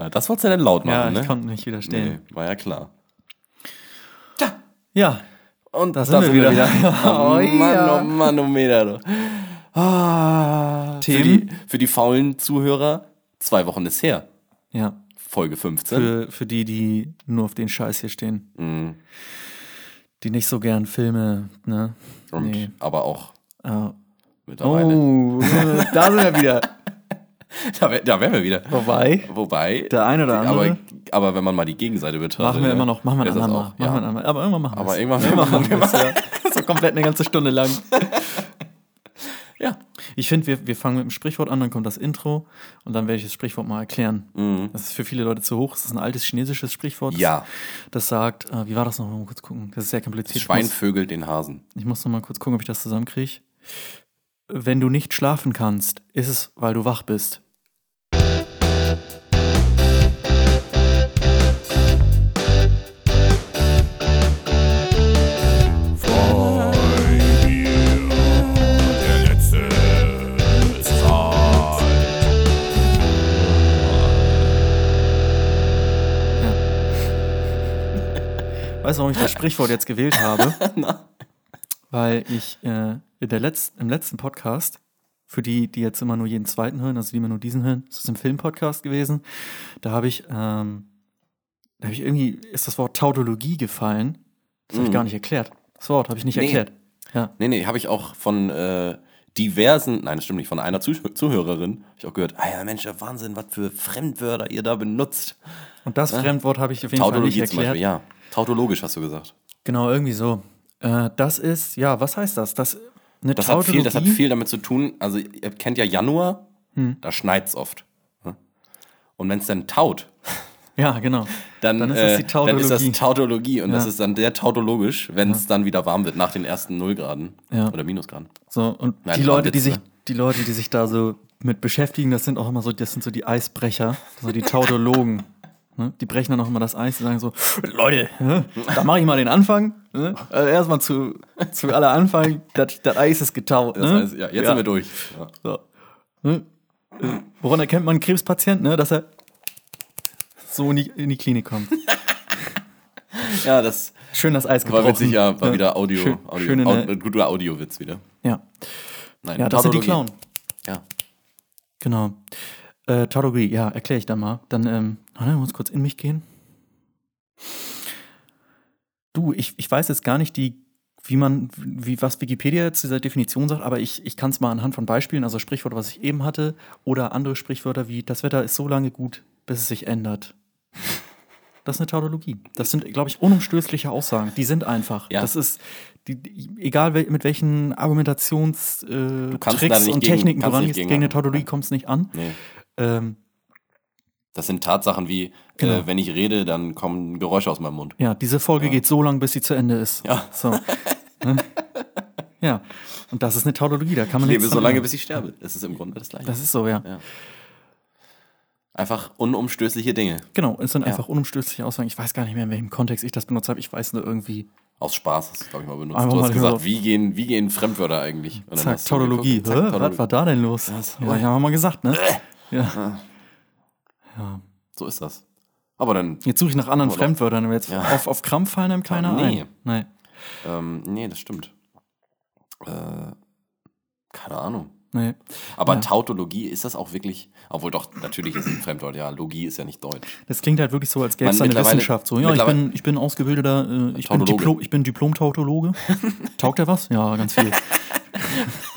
Ja, das wolltest du denn laut machen, Ja, ne? ich konnte nicht widerstehen. Nee, war ja klar. Ja, Und da sind wir wieder. Oh, Oh, Mann, ja. oh Mann, oh Meter. du. Ah, für, Themen? die, für die faulen Zuhörer, zwei Wochen ist her. ja. Folge 15. Für, für die, die nur auf den Scheiß hier stehen. Mhm. Die nicht so gern Filme, ne? Und Nee. aber auch Ah. mittlerweile. Oh, da sind wir wieder. Da, wär, da wären wir wieder. Vorbei. Wobei. Der eine oder andere. aber, aber wenn man mal die Gegenseite betrachtet. Machen wir ne, immer noch, machen wir ein ist das andermal. auch, Machen wir ein ja. Aber irgendwann machen wir Aber es. irgendwann machen wir machen wir es, ja. So komplett eine ganze Stunde lang. Ja. Ich finde, wir, wir fangen mit dem Sprichwort an, dann kommt das Intro und dann werde ich das Sprichwort mal erklären. Das ist für viele Leute zu hoch. Das ist ein altes chinesisches Sprichwort. Mhm. Ja. Das sagt, äh, wie war das noch? Mal kurz gucken. Das ist sehr kompliziert. Schwein Ich muss, vögelt den Hasen. ich muss noch mal kurz gucken, ob ich das zusammenkriege. Wenn du nicht schlafen kannst, ist es, weil du wach bist. Weißt du, warum ich das Sprichwort jetzt gewählt habe? Weil ich äh, Letz-, im letzten Podcast, für die, die jetzt immer nur jeden zweiten hören, also die immer nur diesen hören, das ist ein Filmpodcast gewesen, da habe ich, ähm, da habe ich irgendwie, ist das Wort Tautologie gefallen. Das habe ich gar nicht erklärt. Das Wort habe ich nicht Nee. erklärt. Ja. Nee, nee, habe ich auch von äh, diversen, nein, das stimmt nicht, von einer Zuh Zuhörerin, habe ich auch gehört, ah ja, Mensch, der Wahnsinn, was für Fremdwörter ihr da benutzt. Und das Fremdwort habe ich auf jeden Fall nicht Tautologie zum erklärt. Beispiel, ja. Tautologisch hast du gesagt. Genau, irgendwie so. Äh, das ist, ja, was heißt das? Das, eine Das hat, viel, das hat Tautologie- viel damit zu tun, also ihr kennt ja Januar, Hm. da schneit's oft. ne? Und wenn es dann taut, Ja, genau. dann, Dann ist äh, das die dann ist das Tautologie. Tautologie und das Ja. ist dann sehr tautologisch, wenn es dann wieder warm wird nach den ersten Nullgraden Ja. oder Minusgraden. So, und Nein, die das Leute, die sich, die Leute, die sich da so mit beschäftigen, das sind auch immer so, das sind so die Eisbrecher, so die Tautologen. Ne? Die brechen dann auch immer das Eis und sagen so, Leute, ne? da mache ich mal den Anfang. Ne? Also erstmal zu, zu aller Anfang, das, das Eis ist getaut. Das heißt, ja, jetzt sind wir durch. Ja. So. Woran erkennt man einen Krebspatient, ne? dass er so in die, in die Klinik kommt? ja, das Schön das Eis war gebrochen. witzig, ja, war wieder Audio, Schön, Audio, schön Au- guter Audiowitz wieder. ja. Nein, ja, das sind die. Clown. Ja. Genau. Äh, Tautologie, ja, erkläre ich dann mal. Dann ähm, ich muss kurz in mich gehen. Du, ich, ich weiß jetzt gar nicht, die, wie man, wie was Wikipedia jetzt dieser Definition sagt, aber ich, ich kann es mal anhand von Beispielen, also Sprichwörter, was ich eben hatte, oder andere Sprichwörter wie das Wetter ist so lange gut, bis es sich ändert. Das ist eine Tautologie. Das sind, glaube ich, unumstößliche Aussagen. Die sind einfach. Ja. Das ist, die, egal mit welchen Argumentations, äh, und gegen- Techniken du rangehst, gegen eine. Tautologie kommst nicht an. Nee. Ähm, Das sind Tatsachen wie, Genau. äh, wenn ich rede, dann kommen Geräusche aus meinem Mund. ja, diese Folge geht so lang, bis sie zu Ende ist. Ja. So. Ne? ja. Und das ist eine Tautologie, da kann man Ich lebe so lange, bis ich sterbe. Das ist im Grunde das Gleiche. Das ist so, ja. Ja. Einfach unumstößliche Dinge. Genau, es sind einfach unumstößliche Aussagen. Ich weiß gar nicht mehr, in welchem Kontext ich das benutzt habe. Ich weiß nur irgendwie. Aus Spaß hast du, glaube ich, mal benutzt. Einfach du hast gesagt, wie gehen, wie gehen Fremdwörter eigentlich? Und Zack, Tautologie. zack, Hä? Tautologie. Was war da denn los? Ja, ich habe mal gesagt, ne? Ja. So ist das. Aber dann, Jetzt suche ich nach anderen. Fremdwörtern, aber jetzt Ja. auf, auf Krampf fallen einem keiner Nee. ein. Nee. ähm, nee, das stimmt. Äh, keine Ahnung. Nee. Aber Ja. Tautologie ist das auch wirklich, obwohl doch, natürlich ist es ein Fremdwort, ja, Logie ist ja nicht deutsch. Das klingt halt wirklich so, als gäbe es eine Wissenschaft. So, ja, ich bin, ich bin ausgebildeter, äh, ich, bin. Diplom, ich bin Diplom-Tautologe. Taugt er was? Ja, ganz viel.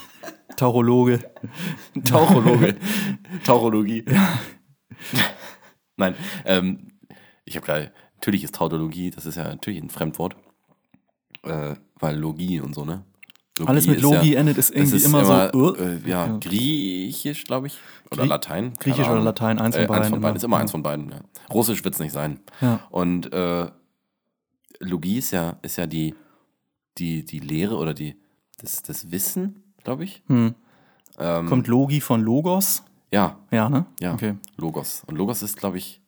Taurologe. Tauchologe. Taurologie. Nein, ähm, ich habe gerade, natürlich ist Tautologie, das ist ja natürlich ein Fremdwort, äh, weil Logie und so, ne? Logie Alles mit ist Logi ja, endet, ist irgendwie ist immer, so. äh, ja, Ja. griechisch, glaube ich, oder Grie- Latein. Griechisch oder Ahnung. Latein, eins von äh, beiden Eins von beiden, immer. ist immer Ja. eins von beiden, ja. Russisch wird es nicht sein. Und äh, Logie ist ja, ist ja die, die, die Lehre oder die, das, das Wissen, glaube ich. Hm. Ähm, Kommt Logi von Logos? ja, Ja, ne? ja, Okay. Logos. Und Logos ist, glaube ich,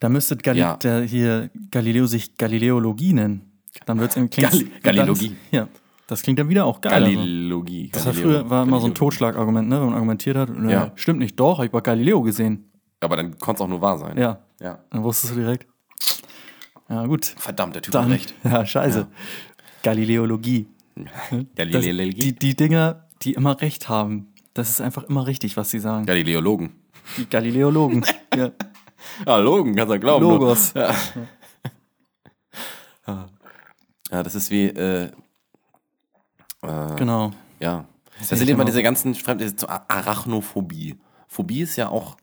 Da müsste Gali Ja. der hier Galileo sich Galileologie nennen. Dann wird es Galli- Galilogie. Ja, das klingt dann wieder auch geil. also. Galilogie. Das war früher war immer so ein. Totschlagargument, ne, wenn man argumentiert hat. Nö, Ja. Stimmt nicht, doch, hab ich bei Galileo gesehen. Aber dann konnte es auch nur wahr sein. Ja, ja. dann wusstest du direkt. Ja, gut. Verdammt, der Typ Dann, hat recht. Ja, scheiße. Galileologie. Das, Galilei. die, die Dinger, die immer recht haben, das ist einfach immer richtig, was sie sagen. Galileologen. Die Galileologen. ja. Ja, Logen, kannst du glauben. Logos. Ja. ja, das ist wie, äh, Genau. ja. Das sind immer immer diese ganzen Fremd diese A- Arachnophobie. Phobie ist ja auch,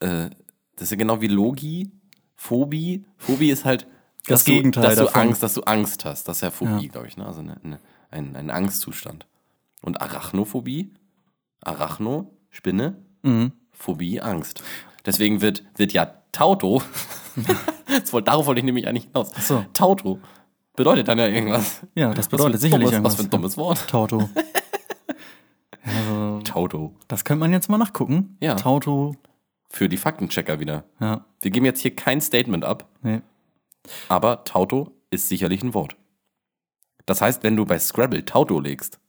äh, das ist ja genau wie Logi, Phobie. Phobie ist halt Das dass du, Gegenteil dass du davon. Angst, dass du Angst hast. Das ist ja Phobie, Ja. glaube ich, ne? Also eine, eine, ein, ein Angstzustand. Und Arachnophobie, Arachno, Spinne, Mhm. Phobie, Angst. Deswegen wird, wird ja Tauto, das wollte, darauf wollte ich nämlich eigentlich hinaus. so. Tauto bedeutet dann ja irgendwas. Ja, das Was bedeutet ein sicherlich dummes, irgendwas. Was für ein dummes Wort. Tauto. also, Tauto. das könnte man jetzt mal nachgucken. Ja. Tauto, Für die Faktenchecker wieder. ja, Wir geben jetzt hier kein Statement ab, nee. aber Tauto ist sicherlich ein Wort. Das heißt, wenn du bei Scrabble Tauto legst,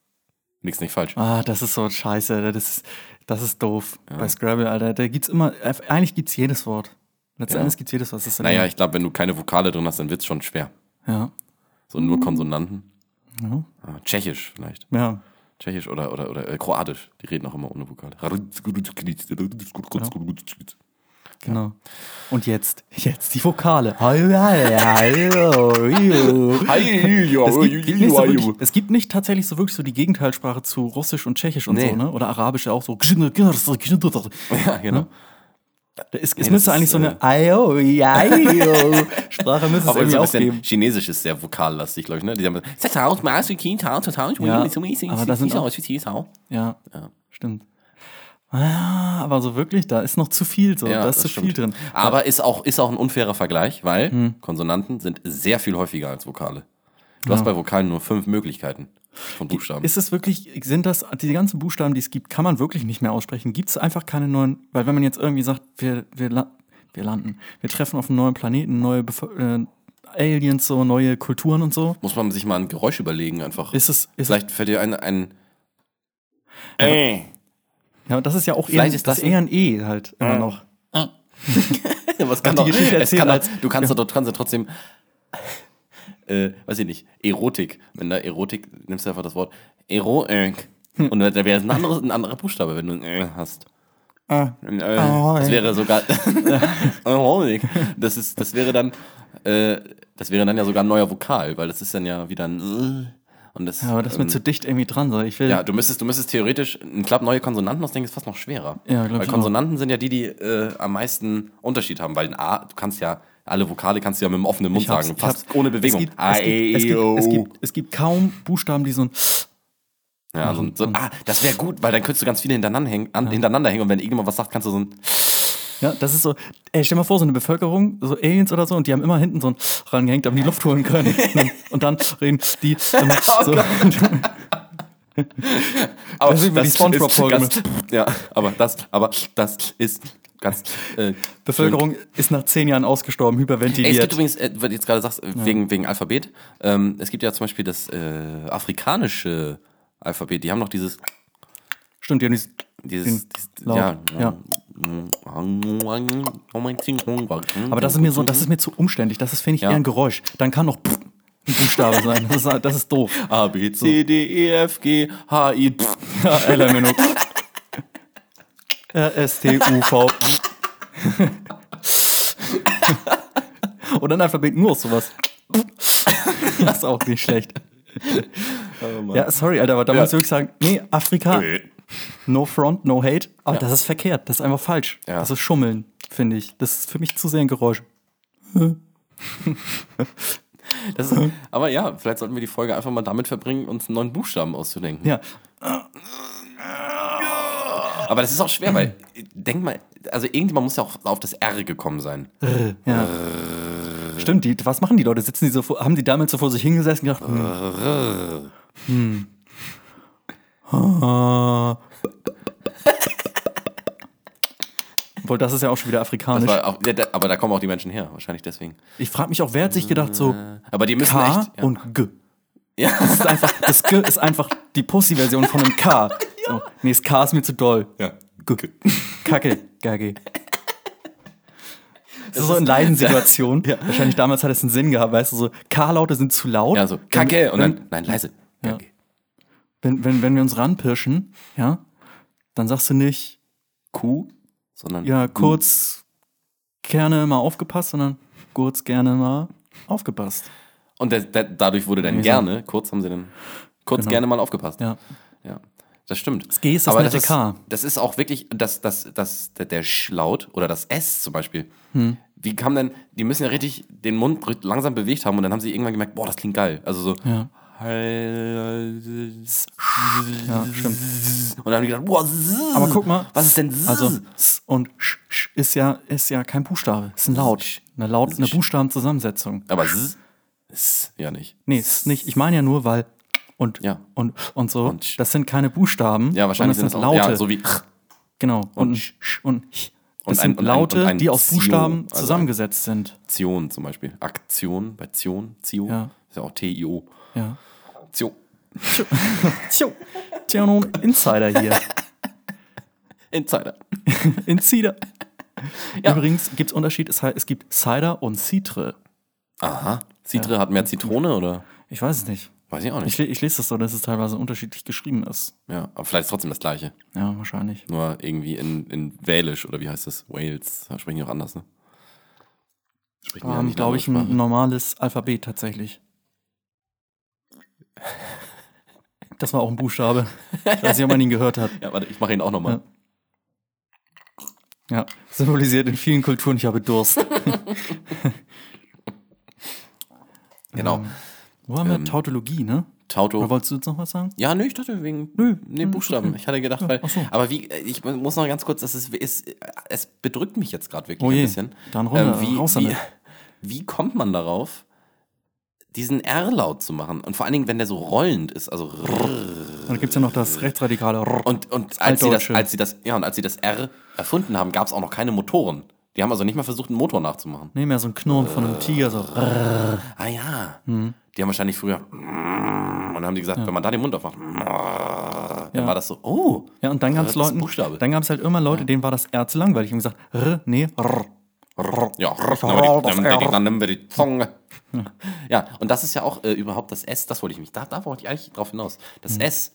liegst nicht falsch. Ah, das ist so scheiße. Das ist, das ist doof. Bei Scrabble, Alter, da gibt's immer, eigentlich gibt's jedes Wort. Letztendlich gibt's jedes Wort. Das ist Naja, ich glaube, wenn du keine Vokale drin hast, dann wird es schon schwer. ja. So nur Konsonanten. Ah, Tschechisch vielleicht. Ja. Tschechisch oder, oder, oder äh, Kroatisch. Die reden auch immer ohne Vokale. Genau. Und jetzt, jetzt die Vokale. Es gibt, nicht es tatsächlich so wirklich so die Gegenteilsprache zu Russisch und Tschechisch und Nee. so, ne? Oder Arabisch auch so. Ja, genau. Es, es das müsste eigentlich ist, so eine Ayo, Ayo Sprache müsste es Aber irgendwie so auch geben. bisschen Chinesisch ist sehr vokallastig, glaube ich, ne? Die haben Ja, aber da sind auch- Ja, stimmt. Ah, aber so wirklich, da ist noch zu viel so. Ja, da ist zu das viel stimmt. drin. Aber ist auch, ist auch ein unfairer Vergleich, weil Hm. Konsonanten sind sehr viel häufiger als Vokale. Du hast bei Vokalen nur fünf Möglichkeiten von Buchstaben. Ist es wirklich, sind das, die ganzen Buchstaben, die es gibt, kann man wirklich nicht mehr aussprechen? Gibt es einfach keine neuen, weil wenn man jetzt irgendwie sagt, wir, wir, wir landen, wir treffen auf einem neuen Planeten, neue Bevö- äh, Aliens, so neue Kulturen und so, Muss man sich mal ein Geräusch überlegen einfach. ist es, ist Vielleicht fällt dir ein, ein äh. Ja, das ist ja auch eher, Vielleicht ist das das eher ein E halt immer noch. Was kann die doch, Geschichte es erzählen kann als- du kannst doch kannst ja trotzdem, äh, weiß ich nicht, Erotik. Wenn da Erotik, nimmst du einfach das Wort Erotik. Hm. Und da wäre es ein, anderes, ein anderer Buchstabe, wenn du ein Äh hast. Ah. Äh, das wäre sogar Erotik. Das ist, das wäre dann, äh, das wäre dann ja sogar ein neuer Vokal, weil das ist dann ja wieder ein Äh. Und das, Ja, aber das ist mir ähm, zu dicht irgendwie dran. So. Ich will, ja, du müsstest, du müsstest theoretisch, ich glaube, neue Konsonanten ausdenken ist fast noch schwerer. Ja, glaub Weil ich auch. Konsonanten sind ja die, die äh, am meisten Unterschied haben, weil ein A, du kannst ja, alle Vokale kannst du ja mit dem offenen Mund sagen, fast ohne Bewegung. Es gibt, A, es, gibt, E, es, gibt, O. es, gibt, es gibt kaum Buchstaben, die so ein ja, so, ein- so, ah, das wäre gut, weil dann könntest du ganz viele hintereinander hängen, an, hintereinander hängen und wenn irgendjemand was sagt, kannst du so ein, Ja, das ist so, ey, stell mal vor, so eine Bevölkerung, so Aliens oder so, und die haben immer hinten so ein rangehängt, damit die Luft holen können. und dann reden die. Ähm, Oh so. aber Da sind wir die SpongeBob-Folge ganz, ja, aber das, aber das ist ganz, äh, Bevölkerung ist nach zehn Jahren ausgestorben, Ey, es hyperventiliert. gibt übrigens, äh, weil du jetzt gerade sagst, äh, wegen, wegen Alphabet, ähm, es gibt ja zum Beispiel das äh, afrikanische Alphabet, die haben noch dieses, Stimmt, die haben dieses, dieses, dieses ja, ja. Aber das ist mir so, das ist mir zu umständlich. Das ist, finde ich, Ja. eher ein Geräusch. Dann kann noch ein Buchstabe sein. Das ist, das ist doof. A, B, C, D, E, F, G, H, I, pff. Ja, Elemento. R, S, T, U, V. Oder ein Alphabet nur sowas. Das ist auch nicht schlecht. Ja, sorry, Alter, aber da Ja. muss ich wirklich sagen, nee, Afrika, Äh. No front, no hate, aber das ist verkehrt, das ist einfach falsch. Ja. Das ist Schummeln, finde ich. Das ist für mich zu sehr ein Geräusch. Ist, aber ja, vielleicht sollten wir die Folge einfach mal damit verbringen, uns einen neuen Buchstaben auszudenken. Ja, Aber das ist auch schwer, weil, denk mal, also irgendjemand muss ja auch auf das R gekommen sein. ja. Stimmt, die, was machen die Leute? Sitzen die so haben die damals so vor sich hingesessen und gedacht, hm. Hm. Ah. Obwohl, das ist ja auch schon wieder Das afrikanisch. auch, ja, da, aber da kommen auch die Menschen her, wahrscheinlich deswegen. Ich frage mich auch, wer hat sich gedacht, so Aber die müssen K echt. Ja. und G. ja. Das ist einfach, das G ist einfach die Pussy-Version von einem K. So. Nee, das K ist mir zu doll. ja. G. Kacke, Gage. Das ist so in Leidensituationen. Wahrscheinlich damals hat es einen Sinn gehabt, weißt du, so K-Laute sind zu laut. Ja, so Kacke und dann, nein, leise. Ja. Wenn, wenn, wenn wir uns ranpirschen, ja, dann sagst du nicht, Kuh, sondern ja, kurz gerne mal aufgepasst, sondern kurz gerne mal aufgepasst. Und der, der, dadurch wurde dann gerne, kurz haben sie dann, kurz Genau. gerne mal aufgepasst. Ja. Ja, das stimmt. Das G ist das nette ist, K. das ist auch wirklich, das, das, das, der, der Schlaut oder das S zum Beispiel. Hm. Wie kam denn, die müssen ja richtig den Mund langsam bewegt haben und dann haben sie irgendwann gemerkt, boah, das klingt geil. Also so. Ja. Ja, stimmt. Und dann haben die gedacht, boah, zzz. Aber guck mal, was ist denn? Also S und ist ja ist ja kein Buchstabe, ist ein Laut, eine Laut, eine Buchstabenzusammensetzung. aber ist ja nicht. Nee, ist nicht. Ich meine ja nur, weil und Ja. und und so, Und das sind keine Buchstaben, Ja, wahrscheinlich sind das das sind auch, Laute. ja, so wie genau. Und, und und Das ein- sind ein- Laute, und ein die aus Zio, Buchstaben also ein- zusammengesetzt sind. Zion zum Beispiel. Aktion bei Zion, Zio. Ja. Ist ja auch T-I-O. Ja. Zio. Tjo. Tja, nun Insider hier. Insider. Insider. Ja. Übrigens gibt es Unterschied, es, gibt Cider und Citre. Aha. Citre hat mehr Zitrone oder? Ich weiß es nicht. Weiß ich auch Ich, nicht. le- ich lese das so, dass es teilweise unterschiedlich geschrieben ist. Ja, aber vielleicht ist trotzdem das Gleiche. Ja, wahrscheinlich. Nur irgendwie in, in Walisch oder wie heißt das? Wales. Da sprechen die auch anders, ne? Sprechen die Wir ja haben, nicht glaube ich, ein normales Alphabet tatsächlich. Das war auch ein Buchstabe. Ich weiß nicht, ob man ihn gehört hat. Ja, warte, ich mache ihn auch nochmal. Ja. Ja, symbolisiert in vielen Kulturen, ich habe Durst. Genau. Wo haben wir Ähm, Tautologie, ne? Tauto. Oder wolltest du jetzt noch was sagen? Ja, nö, ich dachte wegen Nö. nee, Buchstaben. Ich hatte gedacht, weil. ach so. Aber wie, ich muss noch ganz kurz, das ist, ist es bedrückt mich jetzt gerade wirklich Oh ein bisschen. Ähm, dann runter, wie, raus wie, wie kommt man darauf, diesen R-Laut zu machen? Und vor allen Dingen, wenn der so rollend ist, also rrr. Dann gibt es ja noch das rechtsradikale R. und, und als, sie das, als sie das, ja, und als sie das R erfunden haben, gab es auch noch keine Motoren. Die haben also nicht mal versucht, einen Motor nachzumachen. Nee, mehr so ein Knurren von einem Tiger. So. Ah ja. Mhm. Die haben wahrscheinlich früher. Und dann haben die gesagt, wenn man da den Mund aufmacht, dann Ja. war das so, oh. Ja, und dann gab es Leuten, dann gab es halt immer Leute, denen war das R zu langweilig. Und gesagt, R, nee, R. Ja, dann, dann, dann, dann nehmen wir die Zunge. Ja, und das ist ja auch äh, überhaupt das S, das wollte ich mich, da, da wollte ich eigentlich drauf hinaus. Das Mhm. S,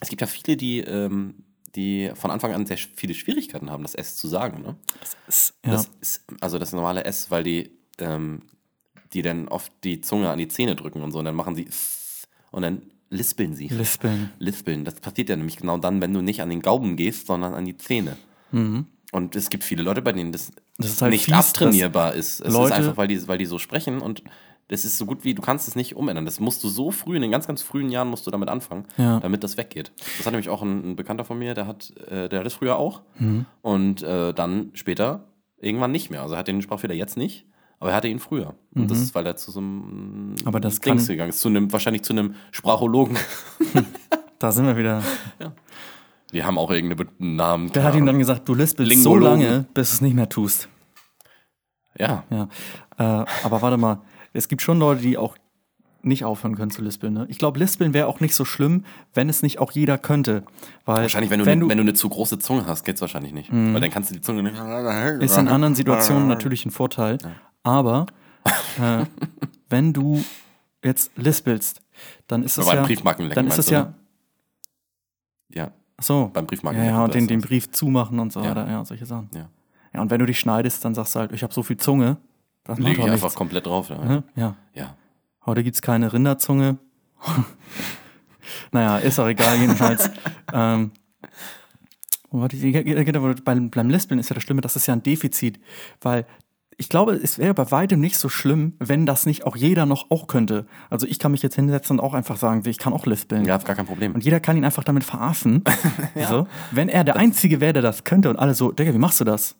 es gibt ja viele, die, ähm, die von Anfang an sehr viele Schwierigkeiten haben, das S zu sagen. Ne? Ist, ja. Das ist, also das normale S, weil die, ähm, die dann oft die Zunge an die Zähne drücken und so, und dann machen sie S und dann lispeln sie. Lispeln. Lispeln. Das passiert ja nämlich genau dann, wenn du nicht an den Gaumen gehst, sondern an die Zähne. Und es gibt viele Leute, bei denen das, Mhm. Das halt nicht fies, abtrainierbar ist. Es Leute- ist einfach, weil die, weil die so sprechen und das ist so gut wie, du kannst es nicht umändern. Das musst du so früh, in den ganz, ganz frühen Jahren musst du damit anfangen, Ja. damit das weggeht. Das hat nämlich auch ein, ein Bekannter von mir, der hat, äh, der hat das früher auch. Mhm. Und äh, dann später irgendwann nicht mehr. Also er hat den Sprachfehler jetzt nicht, aber er hatte ihn früher. Und das ist, weil er zu so einem Mhm. Aber das Dings kann- gegangen ist. Zu einem, wahrscheinlich zu einem Sprachologen. Da sind wir wieder. Die haben auch irgendeinen Namen. Der hat ihm dann gesagt, du lispelst so Lingologen. lange, bis du es nicht mehr tust. Ja. Ja. Äh, aber warte mal, es gibt schon Leute, die auch nicht aufhören können zu lispeln. Ne? Ich glaube, lispeln wäre auch nicht so schlimm, wenn es nicht auch jeder könnte. Weil Wahrscheinlich, wenn du, wenn ne, du, Mhm. wenn du eine zu große Zunge hast, geht's wahrscheinlich nicht. Weil dann kannst du die Zunge nicht. ist in anderen Situationen natürlich ein Vorteil. Aber äh, wenn du jetzt lispelst, dann ist es Aber beim ja, Briefmarkenlecken dann ist es ja, ne? Ja, ach so, beim ja, Briefmarkenlecken. ja, und den, den Brief zumachen und so Ja. weiter, ja, solche Sachen. Ja. Ja, und wenn du dich schneidest, dann sagst du halt, ich habe so viel Zunge, das Lege ich nichts. einfach komplett drauf. Ja. Ja. ja. Heute gibt es keine Rinderzunge. naja, ist auch egal, jedenfalls. ähm, genau, beim, beim Lispeln ist ja das Schlimme, das ist ja ein Defizit, weil ich glaube, es wäre bei weitem nicht so schlimm, wenn das nicht auch jeder noch auch könnte. Also ich kann mich jetzt hinsetzen und auch einfach sagen, ich kann auch lispeln. Ja, gar kein Problem. Und jeder kann ihn einfach damit verarschen. so. Wenn er der Einzige wäre, der das könnte und alle so, Digga, wie machst du das?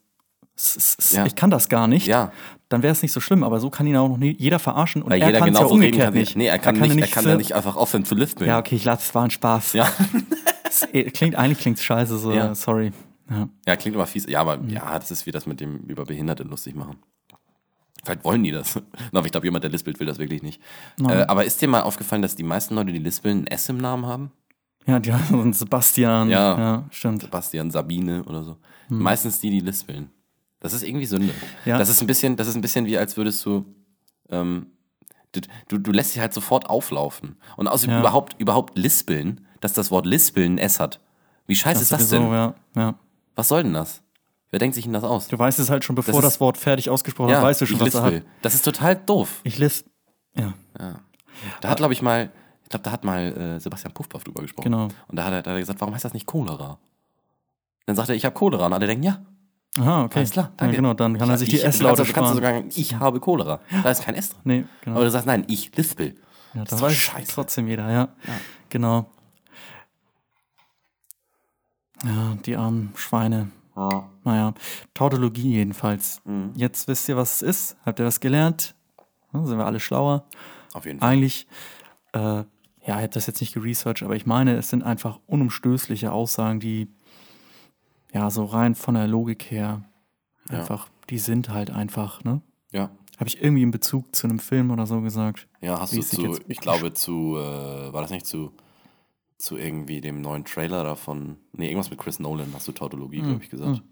Ja. Ich kann das gar nicht. Ja. Dann wäre es nicht so schlimm, aber so kann ihn auch noch nie, jeder verarschen und Weil er jeder kann es ja umgekehrt kann. nicht. Nee, er kann, Da nicht, er nicht kann für- ja nicht einfach aufhören zu lispeln. Ja, okay, ich lasse, es war ein Spaß. Ja. Eh, klingt, eigentlich klingt es scheiße, so, Ja. sorry. Ja. Ja, klingt immer fies. Ja, aber Mhm. ja, das ist wie das mit dem über Behinderte lustig machen. Vielleicht wollen die das. Aber ich glaube, jemand, der lispelt, will das wirklich nicht. Äh, aber ist dir mal aufgefallen, dass die meisten Leute, die lispeln, ein S im Namen haben? Ja, die haben Sebastian. Ja. ja stimmt. Sebastian, Sabine oder so. Mhm. Meistens die, die lispeln. Das ist irgendwie Sünde. Ja. Das ist ein bisschen, das ist ein bisschen wie, als würdest du, ähm, du, du, lässt dich halt sofort auflaufen. Und außerdem Ja. überhaupt, überhaupt lispeln, dass das Wort lispeln ein S hat. Wie scheiße ist das sowieso, denn? Ja, ja. Was soll denn das? Wer denkt sich denn das aus? Du weißt es halt schon, bevor Das das, ist- Wort fertig ausgesprochen ist, weißt du schon, was er hat. lispel. Das ist total doof. Ich lisp. Ja, Da hat, glaube ich, mal, ich glaube, da hat mal äh, Sebastian Puffpaff drüber gesprochen. Genau. Und da hat er, da hat er gesagt, warum heißt das nicht Cholera? Dann sagt er, ich habe Cholera. Und alle denken, ja, Aha, okay. alles klar, danke. Ja, genau, dann kann er sich die S-Laute Du kannst, du sparen. sogar, ich habe Cholera. Da ist kein S drin. Nee, genau. Aber du sagst, nein, ich lispel. Ja, das doch weiß scheiße. trotzdem jeder, ja. Genau. Ja, die armen Schweine. Naja, Tautologie jedenfalls. Mhm. Jetzt wisst ihr, was es ist. Habt ihr was gelernt? Ja, sind wir alle schlauer? Auf jeden Fall. Eigentlich, äh, ja, ich habe das jetzt nicht geresearched, aber ich meine, es sind einfach unumstößliche Aussagen, die, ja, so rein von der Logik her, Ja. einfach, die sind halt einfach, ne? Ja. Habe ich irgendwie in Bezug zu einem Film oder so gesagt? Ja, hast du zu, ich glaube zu, äh, war das nicht zu, zu irgendwie dem neuen Trailer davon, nee, irgendwas mit Chris Nolan, hast du Tautologie, glaube ich, gesagt.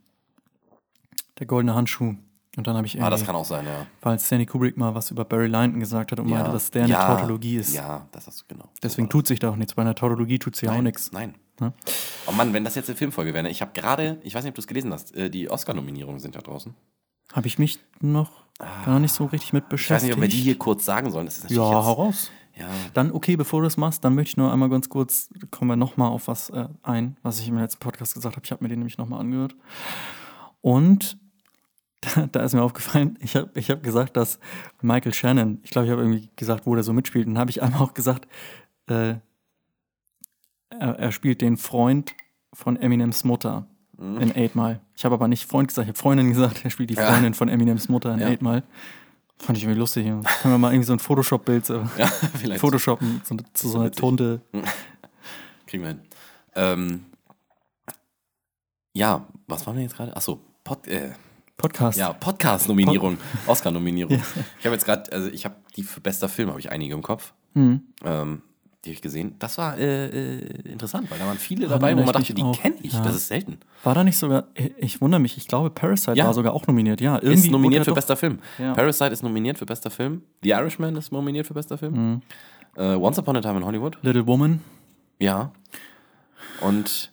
Der goldene Handschuh. Und dann habe ich Ah, das irgendwie, kann auch sein, ja. weil Stanley Kubrick mal was über Barry Lyndon gesagt hat und meinte, dass der eine ja, Tautologie ist. Ja, das hast du genau. Deswegen tut sich da auch nichts. Bei einer Tautologie tut sich ja auch nichts. Nein. Ja. Oh Mann, wenn das jetzt eine Filmfolge wäre, ne? ich habe gerade, ich weiß nicht, ob du es gelesen hast, äh, die Oscar-Nominierungen sind da draußen. Habe ich mich noch gar nicht so richtig mit Ich weiß beschäftigt. nicht, ob wir die hier kurz sagen sollen. Das ist natürlich ja, hau raus. Ja, Dann, okay, bevor du das machst, dann möchte ich nur einmal ganz kurz, kommen wir nochmal auf was äh, ein, was ich im letzten Podcast gesagt habe. Ich habe mir den nämlich nochmal angehört. Und da, da ist mir aufgefallen, ich habe ich hab gesagt, dass Michael Shannon, ich glaube, ich habe irgendwie gesagt, wo der so mitspielt. Und dann habe ich einmal auch gesagt, äh, er, er spielt den Freund von Eminems Mutter in Eight Mile. Ich habe aber nicht Freund gesagt, ich habe Freundin gesagt, er spielt die Ja. Freundin von Eminems Mutter in Ja. Eight Mile. Fand ich irgendwie lustig. Können wir mal irgendwie so ein Photoshop-Bild so ja vielleicht Photoshoppen zu, zu so einer. Tunte. kriegen wir hin. Ähm, ja, was waren wir jetzt gerade? Achso, Pod, äh, Podcast. ja, Podcast-Nominierung, Oscar-Nominierung. Ich habe jetzt gerade, also ich habe die für bester Film, habe ich einige im Kopf. Mhm. Ähm, die habe ich gesehen. Das war äh, äh, interessant, weil da waren viele Ah, dabei, wo man dachte, die kenne ich. Ja. Das ist selten. War da nicht sogar, ich- wundere mich, ich glaube, Parasite Ja. war sogar auch nominiert. Ja, irgendwie Ist nominiert für doch- bester Film. Ja. Parasite ist nominiert für bester Film. The Irishman ist nominiert für bester Film. Mhm. Äh, Once Upon a Time in Hollywood. Little Woman. Ja. Und